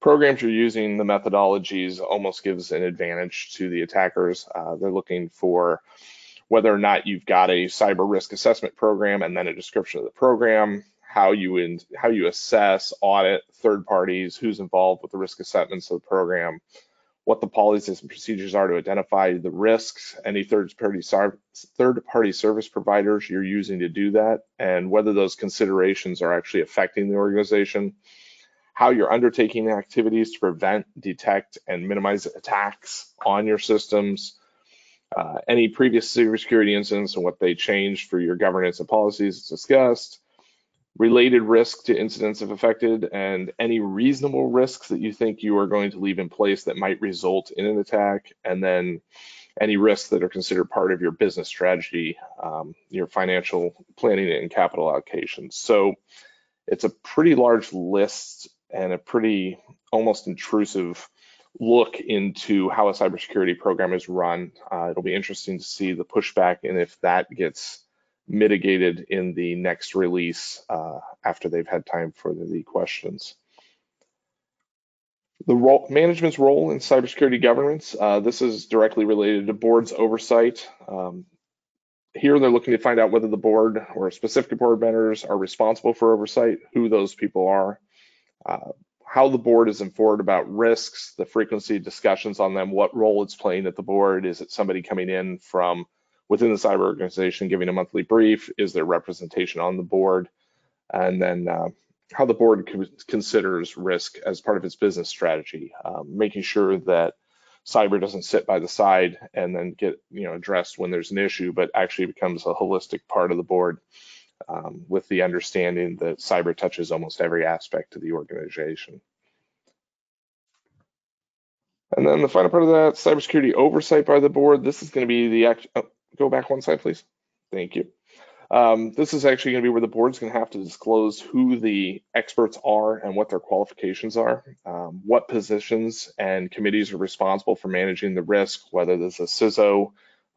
programs you're using, the methodologies almost gives an advantage to the attackers. Uh, they're looking for whether or not you've got a cyber risk assessment program and then a description of the program, how you in, how you assess, audit third parties, who's involved with the risk assessments of the program, what the policies and procedures are to identify the risks, any third-party third-party service providers you're using to do that, and whether those considerations are actually affecting the organization, how you're undertaking activities to prevent, detect, and minimize attacks on your systems, uh, any previous cybersecurity incidents and what they changed for your governance and policies discussed, related risk to incidents if affected, and any reasonable risks that you think you are going to leave in place that might result in an attack, and then any risks that are considered part of your business strategy, um, your financial planning and capital allocations. So it's a pretty large list and a pretty almost intrusive look into how a cybersecurity program is run. Uh, it'll be interesting to see the pushback and if that gets mitigated in the next release uh, after they've had time for the, questions. The role, management's role in cybersecurity governance, uh, this is directly related to board's oversight. Um, here they're looking to find out whether the board or specific board members are responsible for oversight, who those people are, uh, how the board is informed about risks, the frequency discussions on them, what role it's playing at the board. Is it somebody coming in from within the cyber organization, giving a monthly brief, is there representation on the board, and then uh, how the board considers risk as part of its business strategy, um, making sure that cyber doesn't sit by the side and then get you know addressed when there's an issue, but actually becomes a holistic part of the board um, with the understanding that cyber touches almost every aspect of the organization. And then the final part of that, cybersecurity oversight by the board. This is going to be the act. Oh, go back one slide, please. Thank you. Um, this is actually going to be where the board's going to have to disclose who the experts are and what their qualifications are, um, what positions and committees are responsible for managing the risk, whether there's a CISO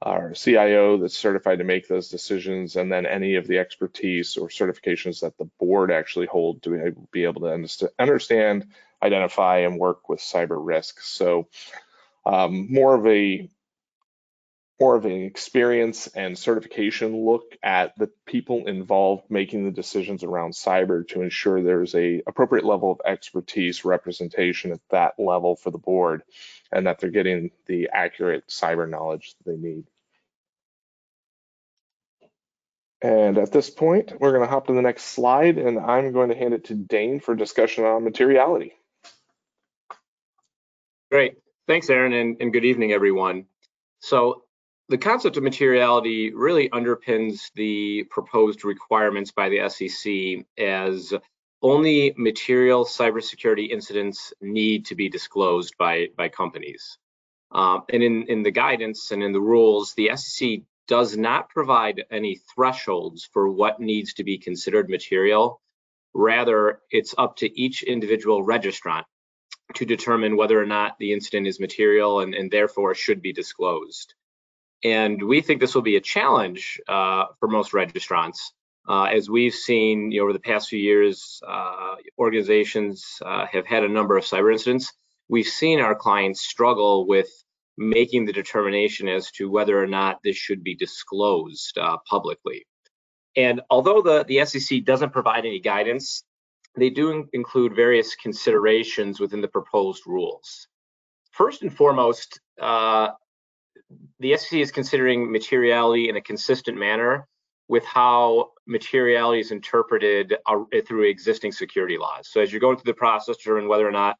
or CIO that's certified to make those decisions, and then any of the expertise or certifications that the board actually hold to be able to understand, identify, and work with cyber risk. So um, more of a more of an experience and certification look at the people involved making the decisions around cyber to ensure there's a appropriate level of expertise representation at that level for the board and that they're getting the accurate cyber knowledge they need. And at this point, we're going to hop to the next slide and I'm going to hand it to Dane for discussion on materiality. Great. Thanks, Aaron, and, and good evening, everyone. So the concept of materiality really underpins the proposed requirements by the SEC as only material cybersecurity incidents need to be disclosed by, by companies. Um, and in, in the guidance and in the rules, the SEC does not provide any thresholds for what needs to be considered material. Rather, it's up to each individual registrant to determine whether or not the incident is material and, and therefore should be disclosed. And we think this will be a challenge uh, for most registrants. Uh, as we've seen you know, over the past few years, uh, organizations uh, have had a number of cyber incidents. We've seen our clients struggle with making the determination as to whether or not this should be disclosed uh, publicly. And although the, the SEC doesn't provide any guidance, they do include various considerations within the proposed rules. First and foremost, uh, the SEC is considering materiality in a consistent manner with how materiality is interpreted uh, through existing security laws. So as you're going through the process determine whether or not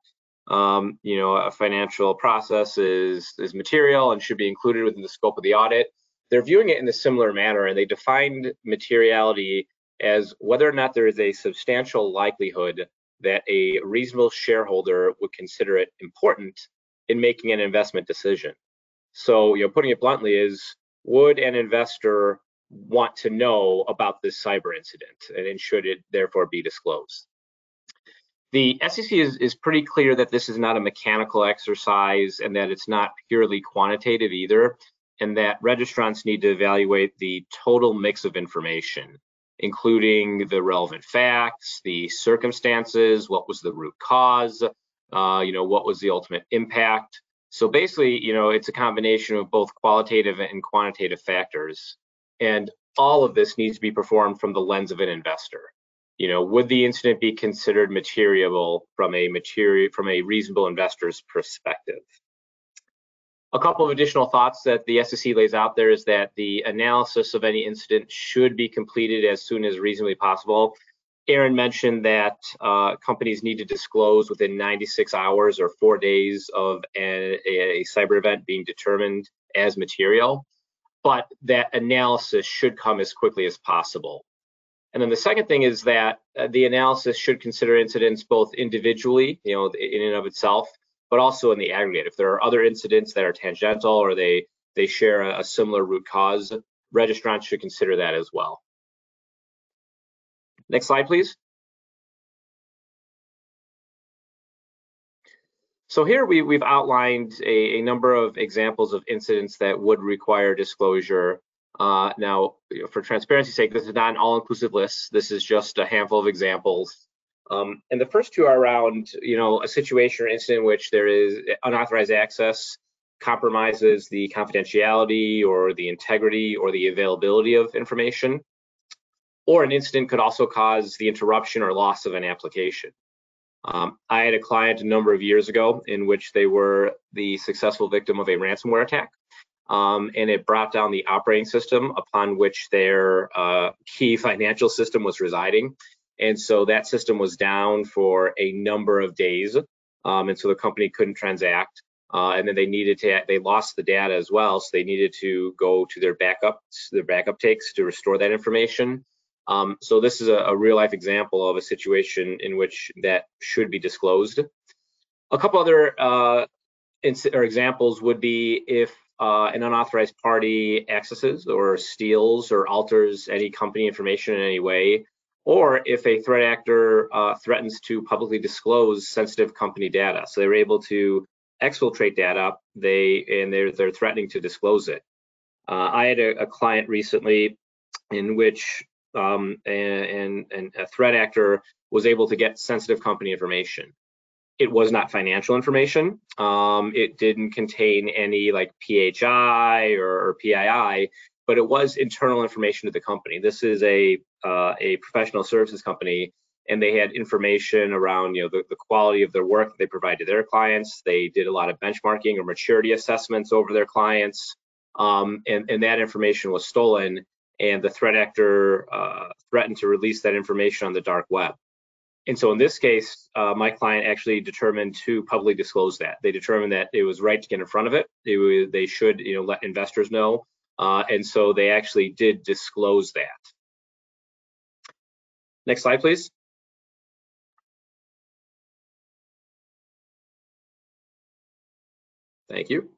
um, you know a financial process is is material and should be included within the scope of the audit, they're viewing it in a similar manner, and they defined materiality as whether or not there is a substantial likelihood that a reasonable shareholder would consider it important in making an investment decision. So, you know, putting it bluntly is would an investor want to know about this cyber incident and should it therefore be disclosed? The SEC is, is pretty clear that this is not a mechanical exercise and that it's not purely quantitative either, and that registrants need to evaluate the total mix of information including the relevant facts, the circumstances, what was the root cause, uh, you know, what was the ultimate impact. So basically, you know, it's a combination of both qualitative and quantitative factors. And all of this needs to be performed from the lens of an investor. You know, would the incident be considered material from a material from a reasonable investor's perspective? A couple of additional thoughts that the SEC lays out there is that the analysis of any incident should be completed as soon as reasonably possible. Aaron mentioned that uh, companies need to disclose within 96 hours or four days of a, a, cyber event being determined as material, but that analysis should come as quickly as possible. And then the second thing is that uh, the analysis should consider incidents both individually, you know, in and of itself, but also in the aggregate. If there are other incidents that are tangential or they, they share a, a similar root cause, registrants should consider that as well. Next slide, please. So here we, we've outlined a, a, number of examples of incidents that would require disclosure. Uh, now, for transparency's sake, this is not an all-inclusive list. This is just a handful of examples. Um, and the first two are around, you know, a situation or incident in which there is unauthorized access compromises the confidentiality or the integrity or the availability of information. Or an incident could also cause the interruption or loss of an application. Um, I had a client a number of years ago in which they were the successful victim of a ransomware attack. Um, and it brought down the operating system upon which their uh, key financial system was residing. And so that system was down for a number of days. Um, and so the company couldn't transact. Uh, and then they needed to, they lost the data as well. So they needed to go to their backups, their backup takes to restore that information. Um, so this is a, a, real life example of a situation in which that should be disclosed. A couple other uh, or examples would be if uh, an unauthorized party accesses or steals or alters any company information in any way, or if a threat actor uh, threatens to publicly disclose sensitive company data. So they were able to exfiltrate data, they and they're they're threatening to disclose it. Uh, I had a, a, client recently in which um, and, and a threat actor was able to get sensitive company information. It was not financial information. Um, it didn't contain any like PHI or, or PII, but it was internal information to the company. This is a uh, a professional services company, and they had information around you know the, the quality of their work that they provide to their clients. They did a lot of benchmarking or maturity assessments over their clients, um, and and that information was stolen. And the threat actor uh, threatened to release that information on the dark web. And so in this case, uh, my client actually determined to publicly disclose that. They determined that it was right to get in front of it. They, they should, you know, let investors know uh, and so they actually did disclose that. Next slide, please. Thank you.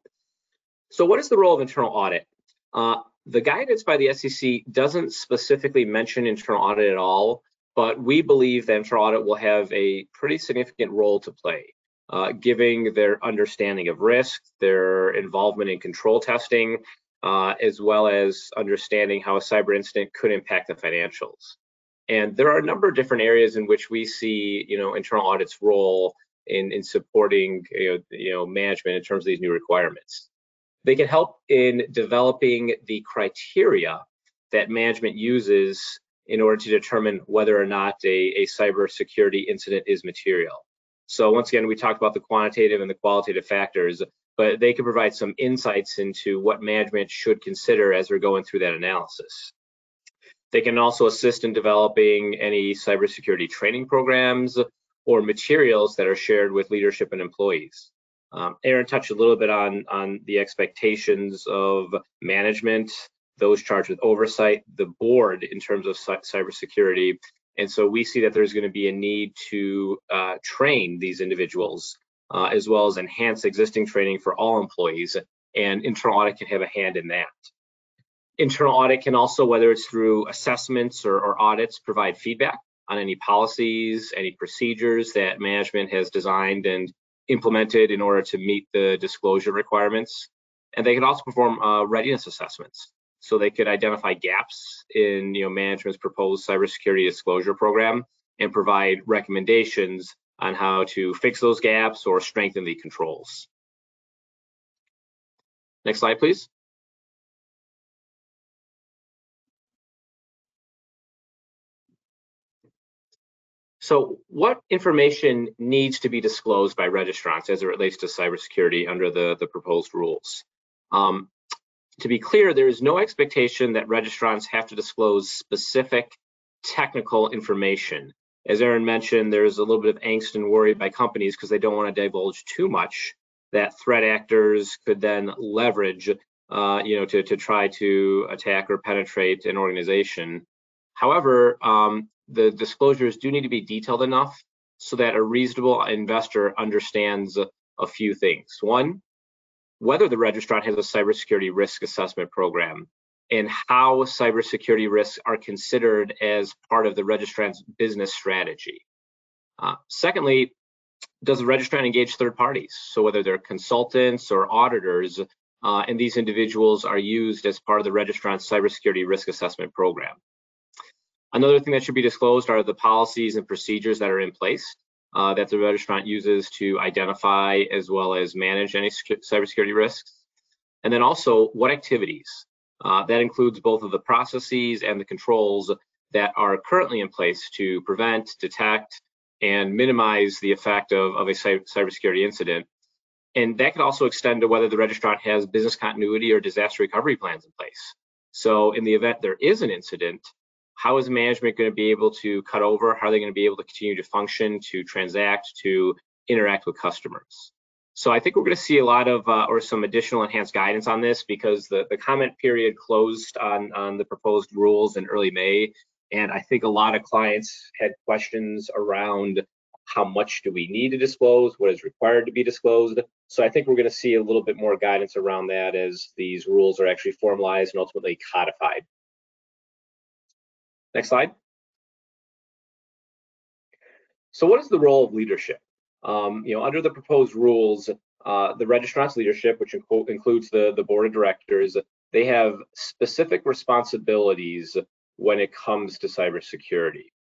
So what is the role of internal audit? Uh, the guidance by the SEC doesn't specifically mention internal audit at all, but we believe that internal audit will have a pretty significant role to play, uh, giving their understanding of risk, their involvement in control testing, uh, as well as understanding how a cyber incident could impact the financials. And there are a number of different areas in which we see, you know, internal audit's role in, in supporting, you know, you know, management in terms of these new requirements. They can help in developing the criteria that management uses in order to determine whether or not a, a cybersecurity incident is material. So once again, we talked about the quantitative and the qualitative factors, but they can provide some insights into what management should consider as they're going through that analysis. They can also assist in developing any cybersecurity training programs or materials that are shared with leadership and employees. Um, Aaron touched a little bit on, on the expectations of management, those charged with oversight, the board in terms of cybersecurity. And so we see that there's going to be a need to uh, train these individuals uh, as well as enhance existing training for all employees. And internal audit can have a hand in that. Internal audit can also, whether it's through assessments or, or audits, provide feedback on any policies, any procedures that management has designed and implemented in order to meet the disclosure requirements. And they can also perform uh, readiness assessments. So they could identify gaps in you know, management's proposed cybersecurity disclosure program and provide recommendations on how to fix those gaps or strengthen the controls. Next slide, please. So what information needs to be disclosed by registrants as it relates to cybersecurity under the, the proposed rules? Um, to be clear, there is no expectation that registrants have to disclose specific technical information. As Aaron mentioned, there's a little bit of angst and worry by companies because they don't want to divulge too much that threat actors could then leverage, uh, you know, to, to try to attack or penetrate an organization. However, um, the disclosures do need to be detailed enough so that a reasonable investor understands a, few things. One, whether the registrant has a cybersecurity risk assessment program and how cybersecurity risks are considered as part of the registrant's business strategy. Uh, secondly, does the registrant engage third parties? So whether they're consultants or auditors, uh, and these individuals are used as part of the registrant's cybersecurity risk assessment program. Another thing that should be disclosed are the policies and procedures that are in place uh, that the registrant uses to identify as well as manage any cybersecurity risks. And then also what activities. Uh, that includes both of the processes and the controls that are currently in place to prevent, detect, and minimize the effect of, of a cybersecurity incident. And that could also extend to whether the registrant has business continuity or disaster recovery plans in place. So in the event there is an incident, how is management going to be able to cut over? How are they going to be able to continue to function, to transact, to interact with customers? So I think we're going to see a lot of uh, or some additional enhanced guidance on this because the, the comment period closed on, on the proposed rules in early May. And I think a lot of clients had questions around how much do we need to disclose, what is required to be disclosed. So I think we're going to see a little bit more guidance around that as these rules are actually formalized and ultimately codified. Next slide. So what is the role of leadership? Um, you know, under the proposed rules, uh, the registrant's leadership, which inc includes the, the board of directors, they have specific responsibilities when it comes to cybersecurity.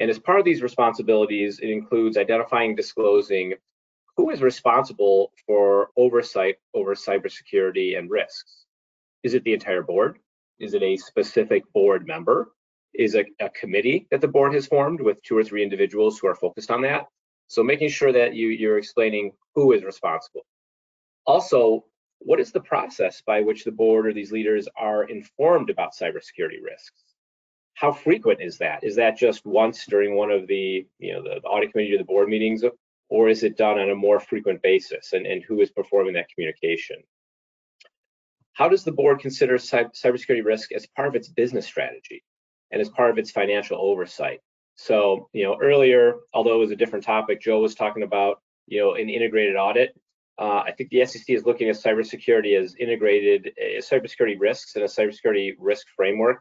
And as part of these responsibilities, it includes identifying, disclosing who is responsible for oversight over cybersecurity and risks. Is it the entire board? Is it a specific board member? Is a, a, committee that the board has formed with two or three individuals who are focused on that. So making sure that you, you're explaining who is responsible. Also, what is the process by which the board or these leaders are informed about cybersecurity risks? How frequent is that? Is that just once during one of the, you know, the, audit committee or the board meetings, or is it done on a more frequent basis? And, and who is performing that communication? How does the board consider cybersecurity risk as part of its business strategy? And as part of its financial oversight. So, you know, earlier, although it was a different topic, Joe was talking about, you know, an integrated audit. uh, I think the SEC is looking at cybersecurity as integrated uh, cybersecurity risks and a cybersecurity risk framework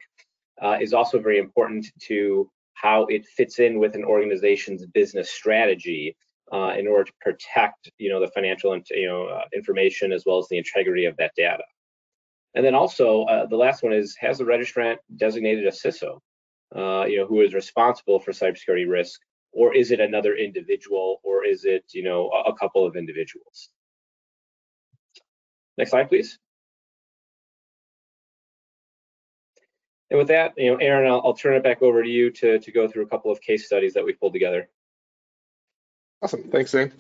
uh, is also very important to how it fits in with an organization's business strategy uh, in order to protect, you know, the financial, you know, uh, information as well as the integrity of that data. And then also, uh, the last one is, has the registrant designated a CISO, uh, you know, who is responsible for cybersecurity risk, or is it another individual, or is it, you know, a, a couple of individuals? Next slide, please. And with that, you know, Aaron, I'll, I'll turn it back over to you to, to go through a couple of case studies that we pulled together. Awesome. Thanks, Zane.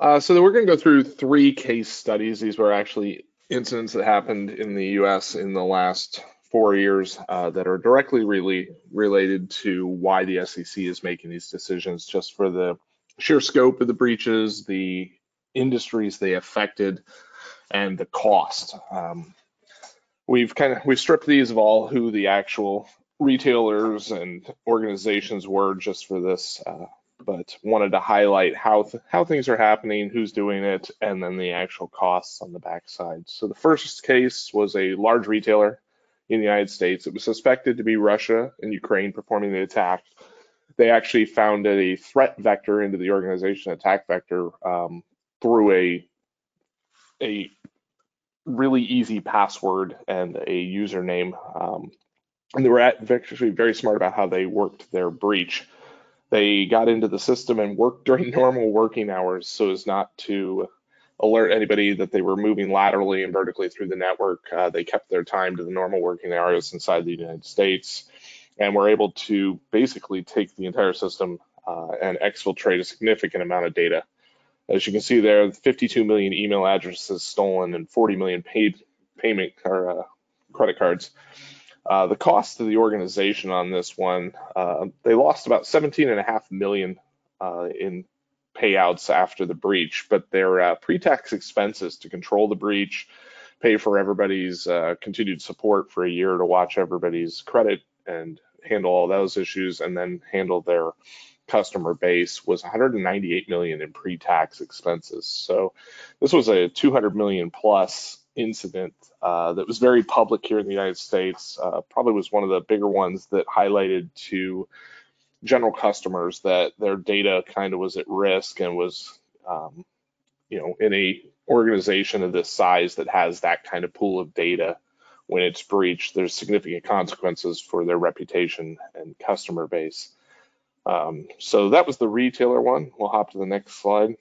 Uh, so we're going to go through three case studies. These were actually incidents that happened in the U.S. in the last four years uh, that are directly really related to why the SEC is making these decisions, just for the sheer scope of the breaches, the industries they affected, and the cost. Um, we've kind of we've stripped these of all who the actual retailers and organizations were just for this uh, but wanted to highlight how th how things are happening, who's doing it, and then the actual costs on the backside. So the first case was a large retailer in the United States. It was suspected to be Russia and Ukraine performing the attack. They actually found a threat vector into the organization, attack vector, um, through a a really easy password and a username. Um, and they were at actually very smart about how they worked their breach. They got into the system and worked during normal working hours so as not to alert anybody that they were moving laterally and vertically through the network. Uh, they kept their time to the normal working hours inside the United States and were able to basically take the entire system uh, and exfiltrate a significant amount of data. As you can see there, 52 million email addresses stolen and 40 million paid payment or uh, credit cards. Uh, the cost to the organization on this one, uh, they lost about 17 and a half million uh, in payouts after the breach, but their uh, pre-tax expenses to control the breach, pay for everybody's uh, continued support for a year to watch everybody's credit and handle all those issues, and then handle their customer base was 198 million in pre-tax expenses. So this was a 200 million plus incident uh, that was very public here in the United States. Uh, probably was one of the bigger ones that highlighted to general customers that their data kind of was at risk and was, um, you know, in a organization of this size that has that kind of pool of data when it's breached, there's significant consequences for their reputation and customer base. Um, so that was the retailer one. We'll hop to the next slide.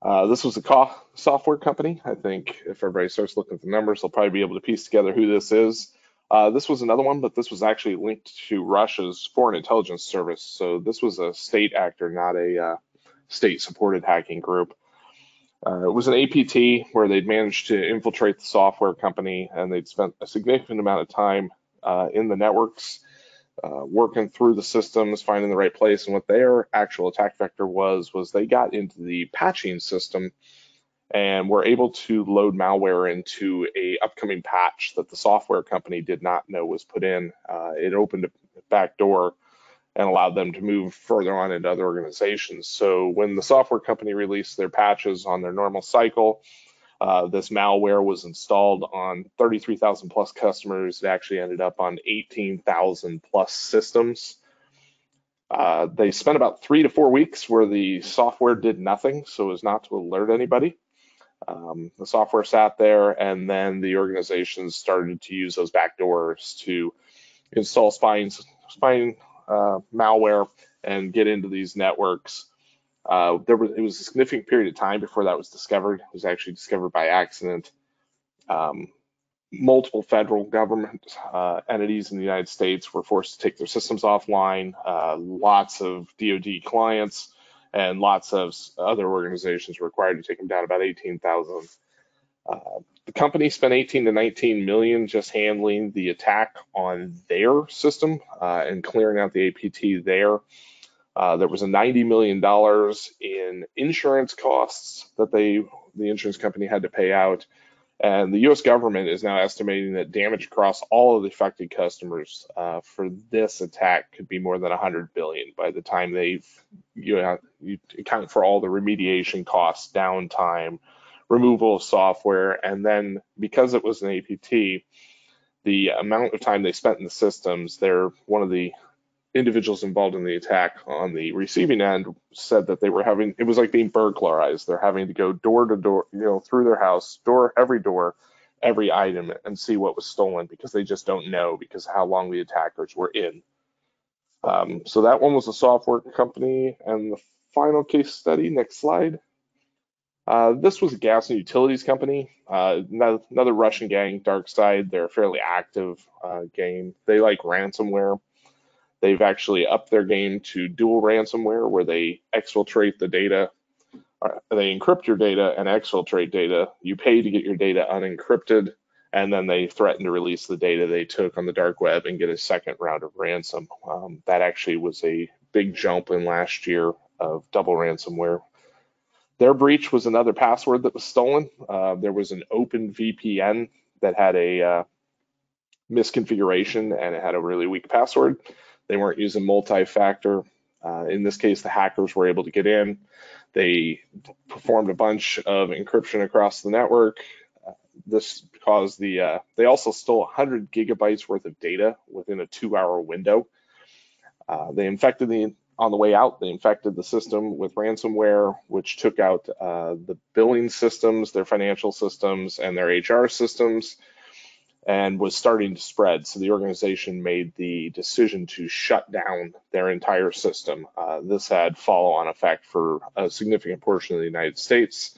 Uh, this was a software company. I think if everybody starts looking at the numbers, they'll probably be able to piece together who this is. Uh, this was another one, but this was actually linked to Russia's foreign intelligence service. So this was a state actor, not a uh, state-supported hacking group. Uh, it was an APT where they'd managed to infiltrate the software company and they'd spent a significant amount of time uh, in the networks uh, working through the systems, finding the right place. And what their actual attack vector was, was they got into the patching system and were able to load malware into a upcoming patch that the software company did not know was put in. Uh, it opened a back door and allowed them to move further on into other organizations. So when the software company released their patches on their normal cycle, uh, this malware was installed on 33,000 plus customers. It actually ended up on 18,000 plus systems. Uh, they spent about three to four weeks where the software did nothing, so as not to alert anybody. Um, the software sat there, and then the organizations started to use those backdoors to install spying, spying uh, malware and get into these networks uh, there was it was a significant period of time before that was discovered. It was actually discovered by accident. Um, multiple federal government uh, entities in the United States were forced to take their systems offline. Uh, lots of DoD clients and lots of other organizations were required to take them down. About 18,000. Uh, the company spent 18 to 19 million just handling the attack on their system uh, and clearing out the APT there. Uh, there was a $90 million in insurance costs that they, the insurance company had to pay out. And the US government is now estimating that damage across all of the affected customers uh, for this attack could be more than 100 billion by the time they've, you, know, you account for all the remediation costs, downtime, removal of software. And then because it was an APT, the amount of time they spent in the systems, they're one of the individuals involved in the attack on the receiving end said that they were having it was like being burglarized. They're having to go door to door you know through their house door every door every item and see what was stolen because they just don't know because how long the attackers were in. Um, so that one was a software company. And the final case study next slide. Uh, this was a gas and utilities company. Uh, another, russian gang DarkSide they're a fairly active uh, game they like ransomware They've actually upped their game to dual ransomware, where they exfiltrate the data, they encrypt your data and exfiltrate data. You pay to get your data unencrypted, and then they threaten to release the data they took on the dark web and get a second round of ransom. Um, that actually was a big jump in last year of double ransomware. Their breach was another password that was stolen. Uh, there was an open VPN that had a uh, misconfiguration and it had a really weak password. They weren't using multi-factor. Uh, in this case, the hackers were able to get in. They performed a bunch of encryption across the network. Uh, this caused the, uh, they also stole 100 gigabytes worth of data within a two hour window. Uh, they infected the, on the way out, they infected the system with ransomware, which took out uh, the billing systems, their financial systems, and their HR systems and was starting to spread. So the organization made the decision to shut down their entire system. Uh, this had follow on effect for a significant portion of the United States.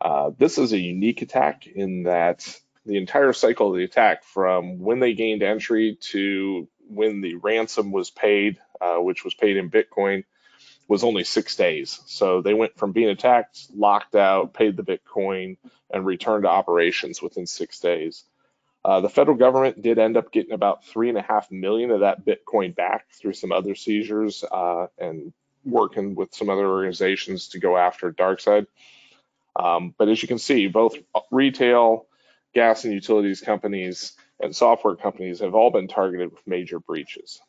Uh, this is a unique attack in that the entire cycle of the attack, from when they gained entry to when the ransom was paid, uh, which was paid in Bitcoin, was only six days. So they went from being attacked, locked out, paid the Bitcoin, and returned to operations within six days. Uh, the federal government did end up getting about three and a half million of that Bitcoin back through some other seizures uh, and working with some other organizations to go after DarkSide. Um, but as you can see, both retail, gas and utilities companies, and software companies have all been targeted with major breaches.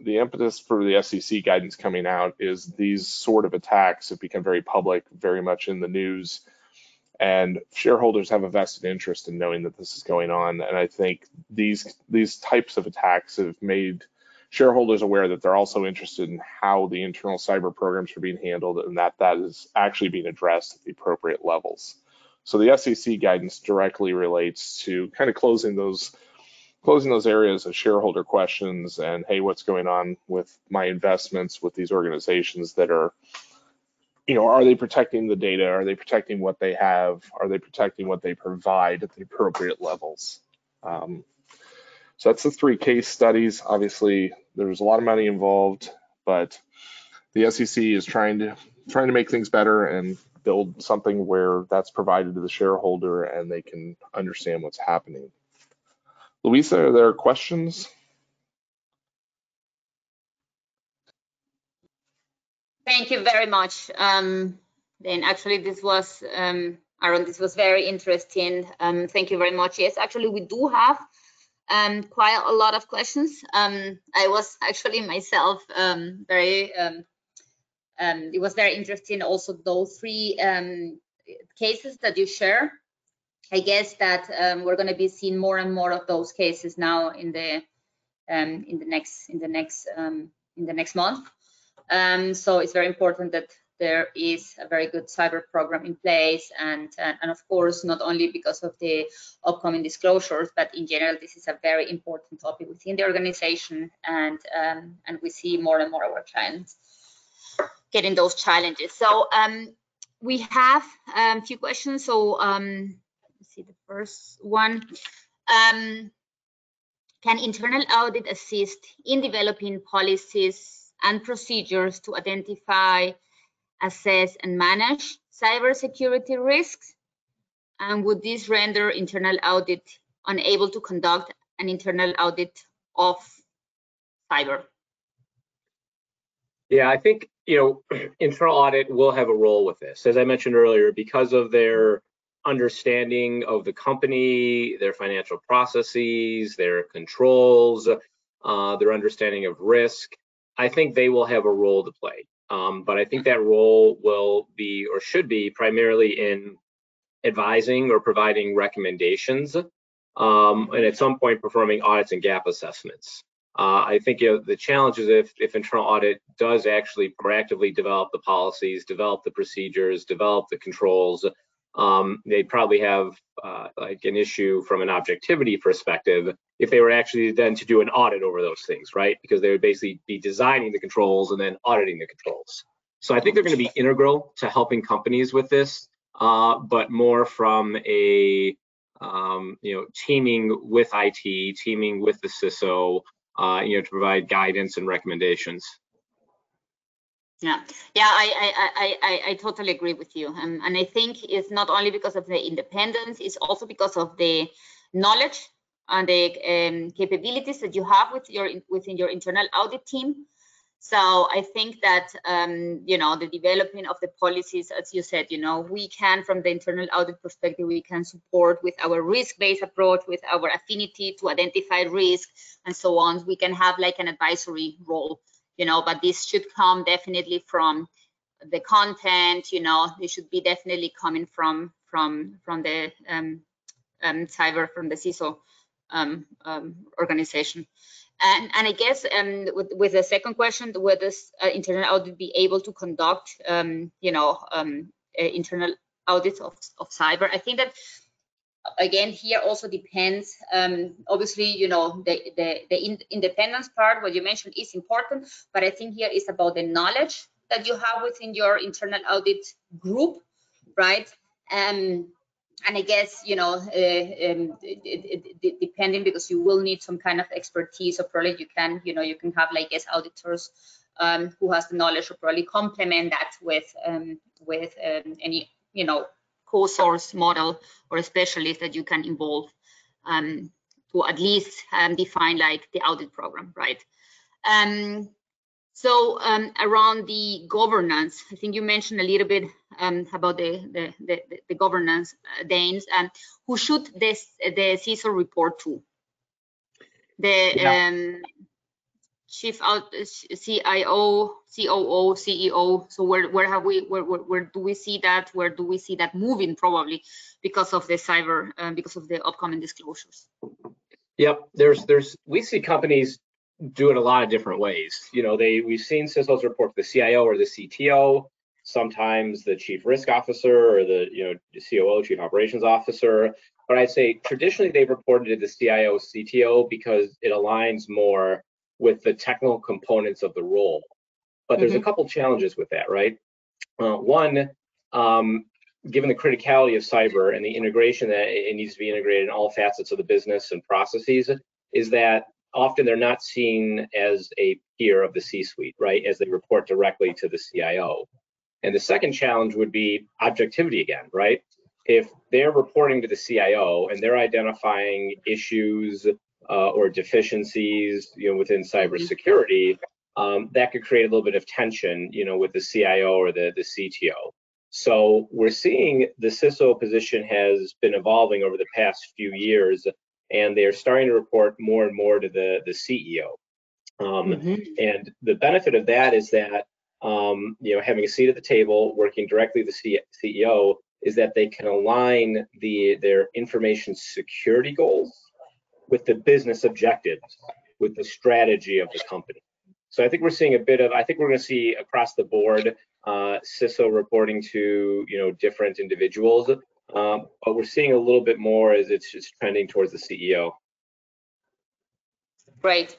The impetus for the SEC guidance coming out is these sort of attacks have become very public, very much in the news and shareholders have a vested interest in knowing that this is going on. And I think these these types of attacks have made shareholders aware that they're also interested in how the internal cyber programs are being handled and that that is actually being addressed at the appropriate levels. So the SEC guidance directly relates to kind of closing those closing those areas of shareholder questions and hey, what's going on with my investments with these organizations that are you know, are they protecting the data? Are they protecting what they have? Are they protecting what they provide at the appropriate levels? Um, so that's the three case studies. Obviously, there's a lot of money involved, but the SEC is trying to trying to make things better and build something where that's provided to the shareholder and they can understand what's happening. Louisa, are there questions? Thank you very much. Um, then actually this was, um, Aaron, this was very interesting. Um, thank you very much. Yes, actually we do have um, quite a lot of questions. Um, I was actually myself um, very, um, um, it was very interesting also those three um, cases that you share. I guess that we're going to be seeing more and more of those cases now in the in the next in the next in the next month. Um, so it's very important that there is a very good cyber program in place. And, and, and of course not only because of the upcoming disclosures but in general this is a very important topic within the organization. And um, and we see more and more of our clients getting those challenges. So um, we have um, a few questions. So um, let's see the first one. Um, can internal audit assist in developing policies and procedures to identify, assess, and manage cybersecurity risks? And would this render internal audit unable to conduct an internal audit of cyber? Yeah, I think, you know, internal audit will have a role with this. As I mentioned earlier, because of their understanding of the company, their financial processes, their controls, uh, their understanding of risk, I think they will have a role to play. Um, but I think that role will be or should be primarily in advising or providing recommendations, um, and at some point performing audits and gap assessments. Uh, I think you know, the challenge is if, if internal audit does actually proactively develop the policies, develop the procedures, develop the controls, um, they probably have uh, like an issue from an objectivity perspective if they were actually then to do an audit over those things, right? Because they would basically be designing the controls and then auditing the controls. So I think they're going to be integral to helping companies with this, uh, but more from a um, you know teaming with IT, teaming with the CISO, uh, you know, to provide guidance and recommendations. Yeah, yeah, I, I, I, I, totally agree with you. Um, and I think it's not only because of the independence, it's also because of the knowledge and the um, capabilities that you have with your within your internal audit team. So I think that um, you know the development of the policies, as you said, you know we can from the internal audit perspective, we can support with our risk-based approach, with our affinity to identify risk and so on. We can have like an advisory role you know, but this should come definitely from the content, you know, it should be definitely coming from from from the um, um, cyber from the CISO um, um, organization. And, and I guess um, with, with the second question, would this uh, internal audit be able to conduct, um, you know, um, internal audits of, of cyber? I think that again here also depends um, obviously you know the the, the in, independence part what you mentioned is important but i think here is about the knowledge that you have within your internal audit group right? Um, and i guess you know uh, um, it, it, it, depending because you will need some kind of expertise or probably you can you know you can have like as auditors um, who has the knowledge or probably complement that with um, with um, any you know co-source model or a specialist that you can involve um, to at least um, define like the audit program, right? Um, so um, around the governance, I think you mentioned a little bit um, about the, the, the, the governance, uh, Danes, um, who should this, the CISO report to? The yeah chief out CIO, COO, CEO. So where where have we where, where, where do we see that? Where do we see that moving? Probably because of the cyber, um, because of the upcoming disclosures. Yep, there's there's we see companies do it a lot of different ways. You know, they we've seen CISOs report to the CIO or the CTO, sometimes the chief risk officer or the you know COO, chief operations officer. But I'd say traditionally they've reported to the CIO, CTO because it aligns more with the technical components of the role. But there's mm-hmm. a couple challenges with that, right? Uh, one, um, given the criticality of cyber and the integration that it needs to be integrated in all facets of the business and processes, is that often they're not seen as a peer of the C-suite, right? As they report directly to the CIO. And the second challenge would be objectivity again, right? If they're reporting to the CIO and they're identifying issues uh, or deficiencies, you know, within mm-hmm. cybersecurity, um, that could create a little bit of tension, you know, with the CIO or the, the CTO. So we're seeing the CISO position has been evolving over the past few years, and they're starting to report more and more to the, the CEO. Um, mm-hmm. And the benefit of that is that, um, you know, having a seat at the table, working directly with the CEO, is that they can align the their information security goals with the business objectives, with the strategy of the company. So I think we're seeing a bit of, I think we're going to see across the board uh, CISO reporting to, you know, different individuals, um, but we're seeing a little bit more as it's just trending towards the CEO. Right.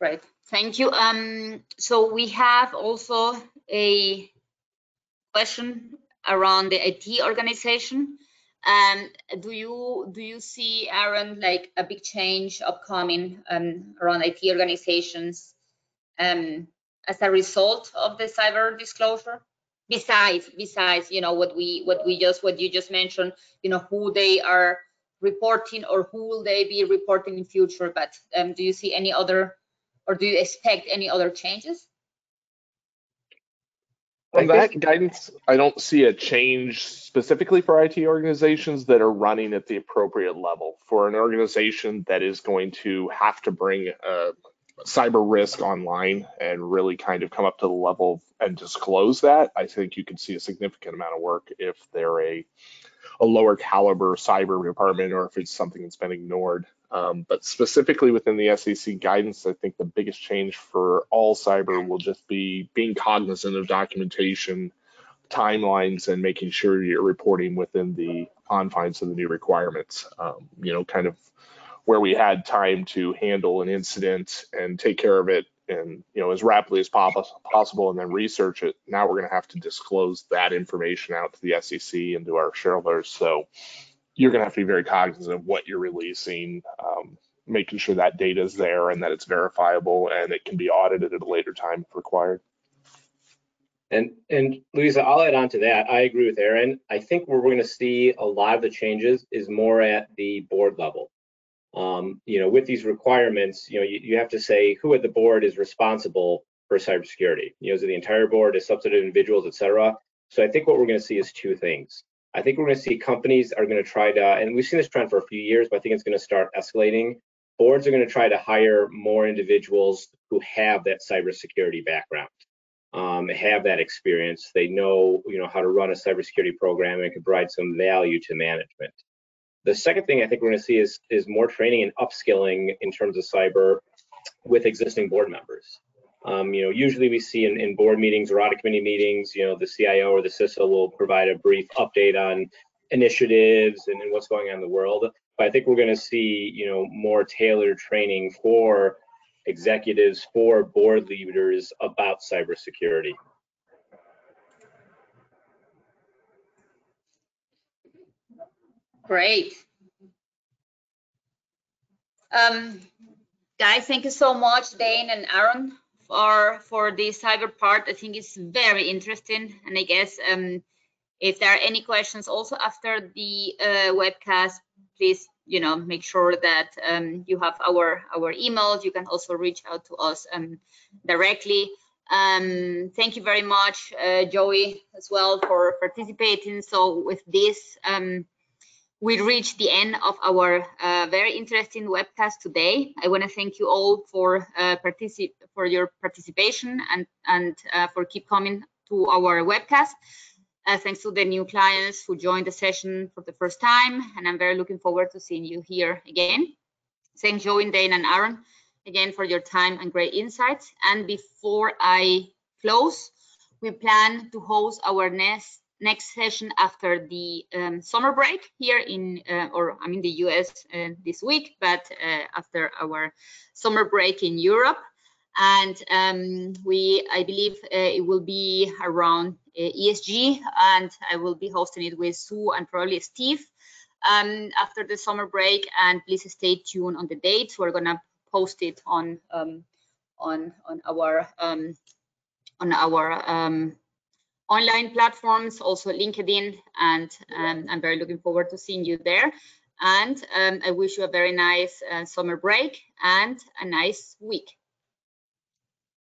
Right. Thank you. Um, so we have also a question around the IT organization. Um, do you do you see Aaron like a big change upcoming um, around IT organizations um, as a result of the cyber disclosure? Besides, besides, you know what we what we just what you just mentioned, you know who they are reporting or who will they be reporting in future. But um, do you see any other or do you expect any other changes? On that guidance, I don't see a change specifically for IT organizations that are running at the appropriate level. For an organization that is going to have to bring a cyber risk online and really kind of come up to the level and disclose that, I think you can see a significant amount of work if they're a a lower caliber cyber department or if it's something that's been ignored. Um, but specifically within the SEC guidance, I think the biggest change for all cyber will just be being cognizant of documentation, timelines, and making sure you're reporting within the confines of the new requirements. Um, you know, kind of where we had time to handle an incident and take care of it and you know as rapidly as possible and then research it now we're going to have to disclose that information out to the sec and to our shareholders so you're going to have to be very cognizant of what you're releasing um, making sure that data is there and that it's verifiable and it can be audited at a later time if required and and Louisa, I'll add on to that. I agree with Aaron. I think where we're going to see a lot of the changes is more at the board level um, you know, with these requirements, you know, you, you have to say who at the board is responsible for cybersecurity. You know, is it the entire board, is substantive individuals, et cetera? So I think what we're going to see is two things. I think we're going to see companies are going to try to, and we've seen this trend for a few years, but I think it's going to start escalating. Boards are going to try to hire more individuals who have that cybersecurity background, um, have that experience. They know, you know, how to run a cybersecurity program and can provide some value to management. The second thing I think we're going to see is is more training and upskilling in terms of cyber with existing board members. Um, you know, usually we see in, in board meetings or audit committee meetings, you know, the CIO or the CISO will provide a brief update on initiatives and, and what's going on in the world. But I think we're going to see, you know, more tailored training for executives, for board leaders about cybersecurity. Great. Um, guys, thank you so much, Dane and Aaron, for for this cyber part. I think it's very interesting, and I guess um, if there are any questions also after the uh, webcast, please you know make sure that um, you have our our emails. You can also reach out to us um, directly. Um, thank you very much, uh, Joey, as well for participating. So with this. We reached the end of our uh, very interesting webcast today. I want to thank you all for uh, for your participation and and uh, for keep coming to our webcast. Uh, thanks to the new clients who joined the session for the first time, and I'm very looking forward to seeing you here again. Thank Joe, Dane, and Aaron again for your time and great insights. And before I close, we plan to host our next next session after the um, summer break here in, uh, or I'm in the US uh, this week, but uh, after our summer break in Europe. And um, we, I believe uh, it will be around uh, ESG and I will be hosting it with Sue and probably Steve um, after the summer break. And please stay tuned on the dates. We're gonna post it on um, on on our um, on our um, online platforms, also LinkedIn, and um, I'm very looking forward to seeing you there. And um, I wish you a very nice uh, summer break and a nice week.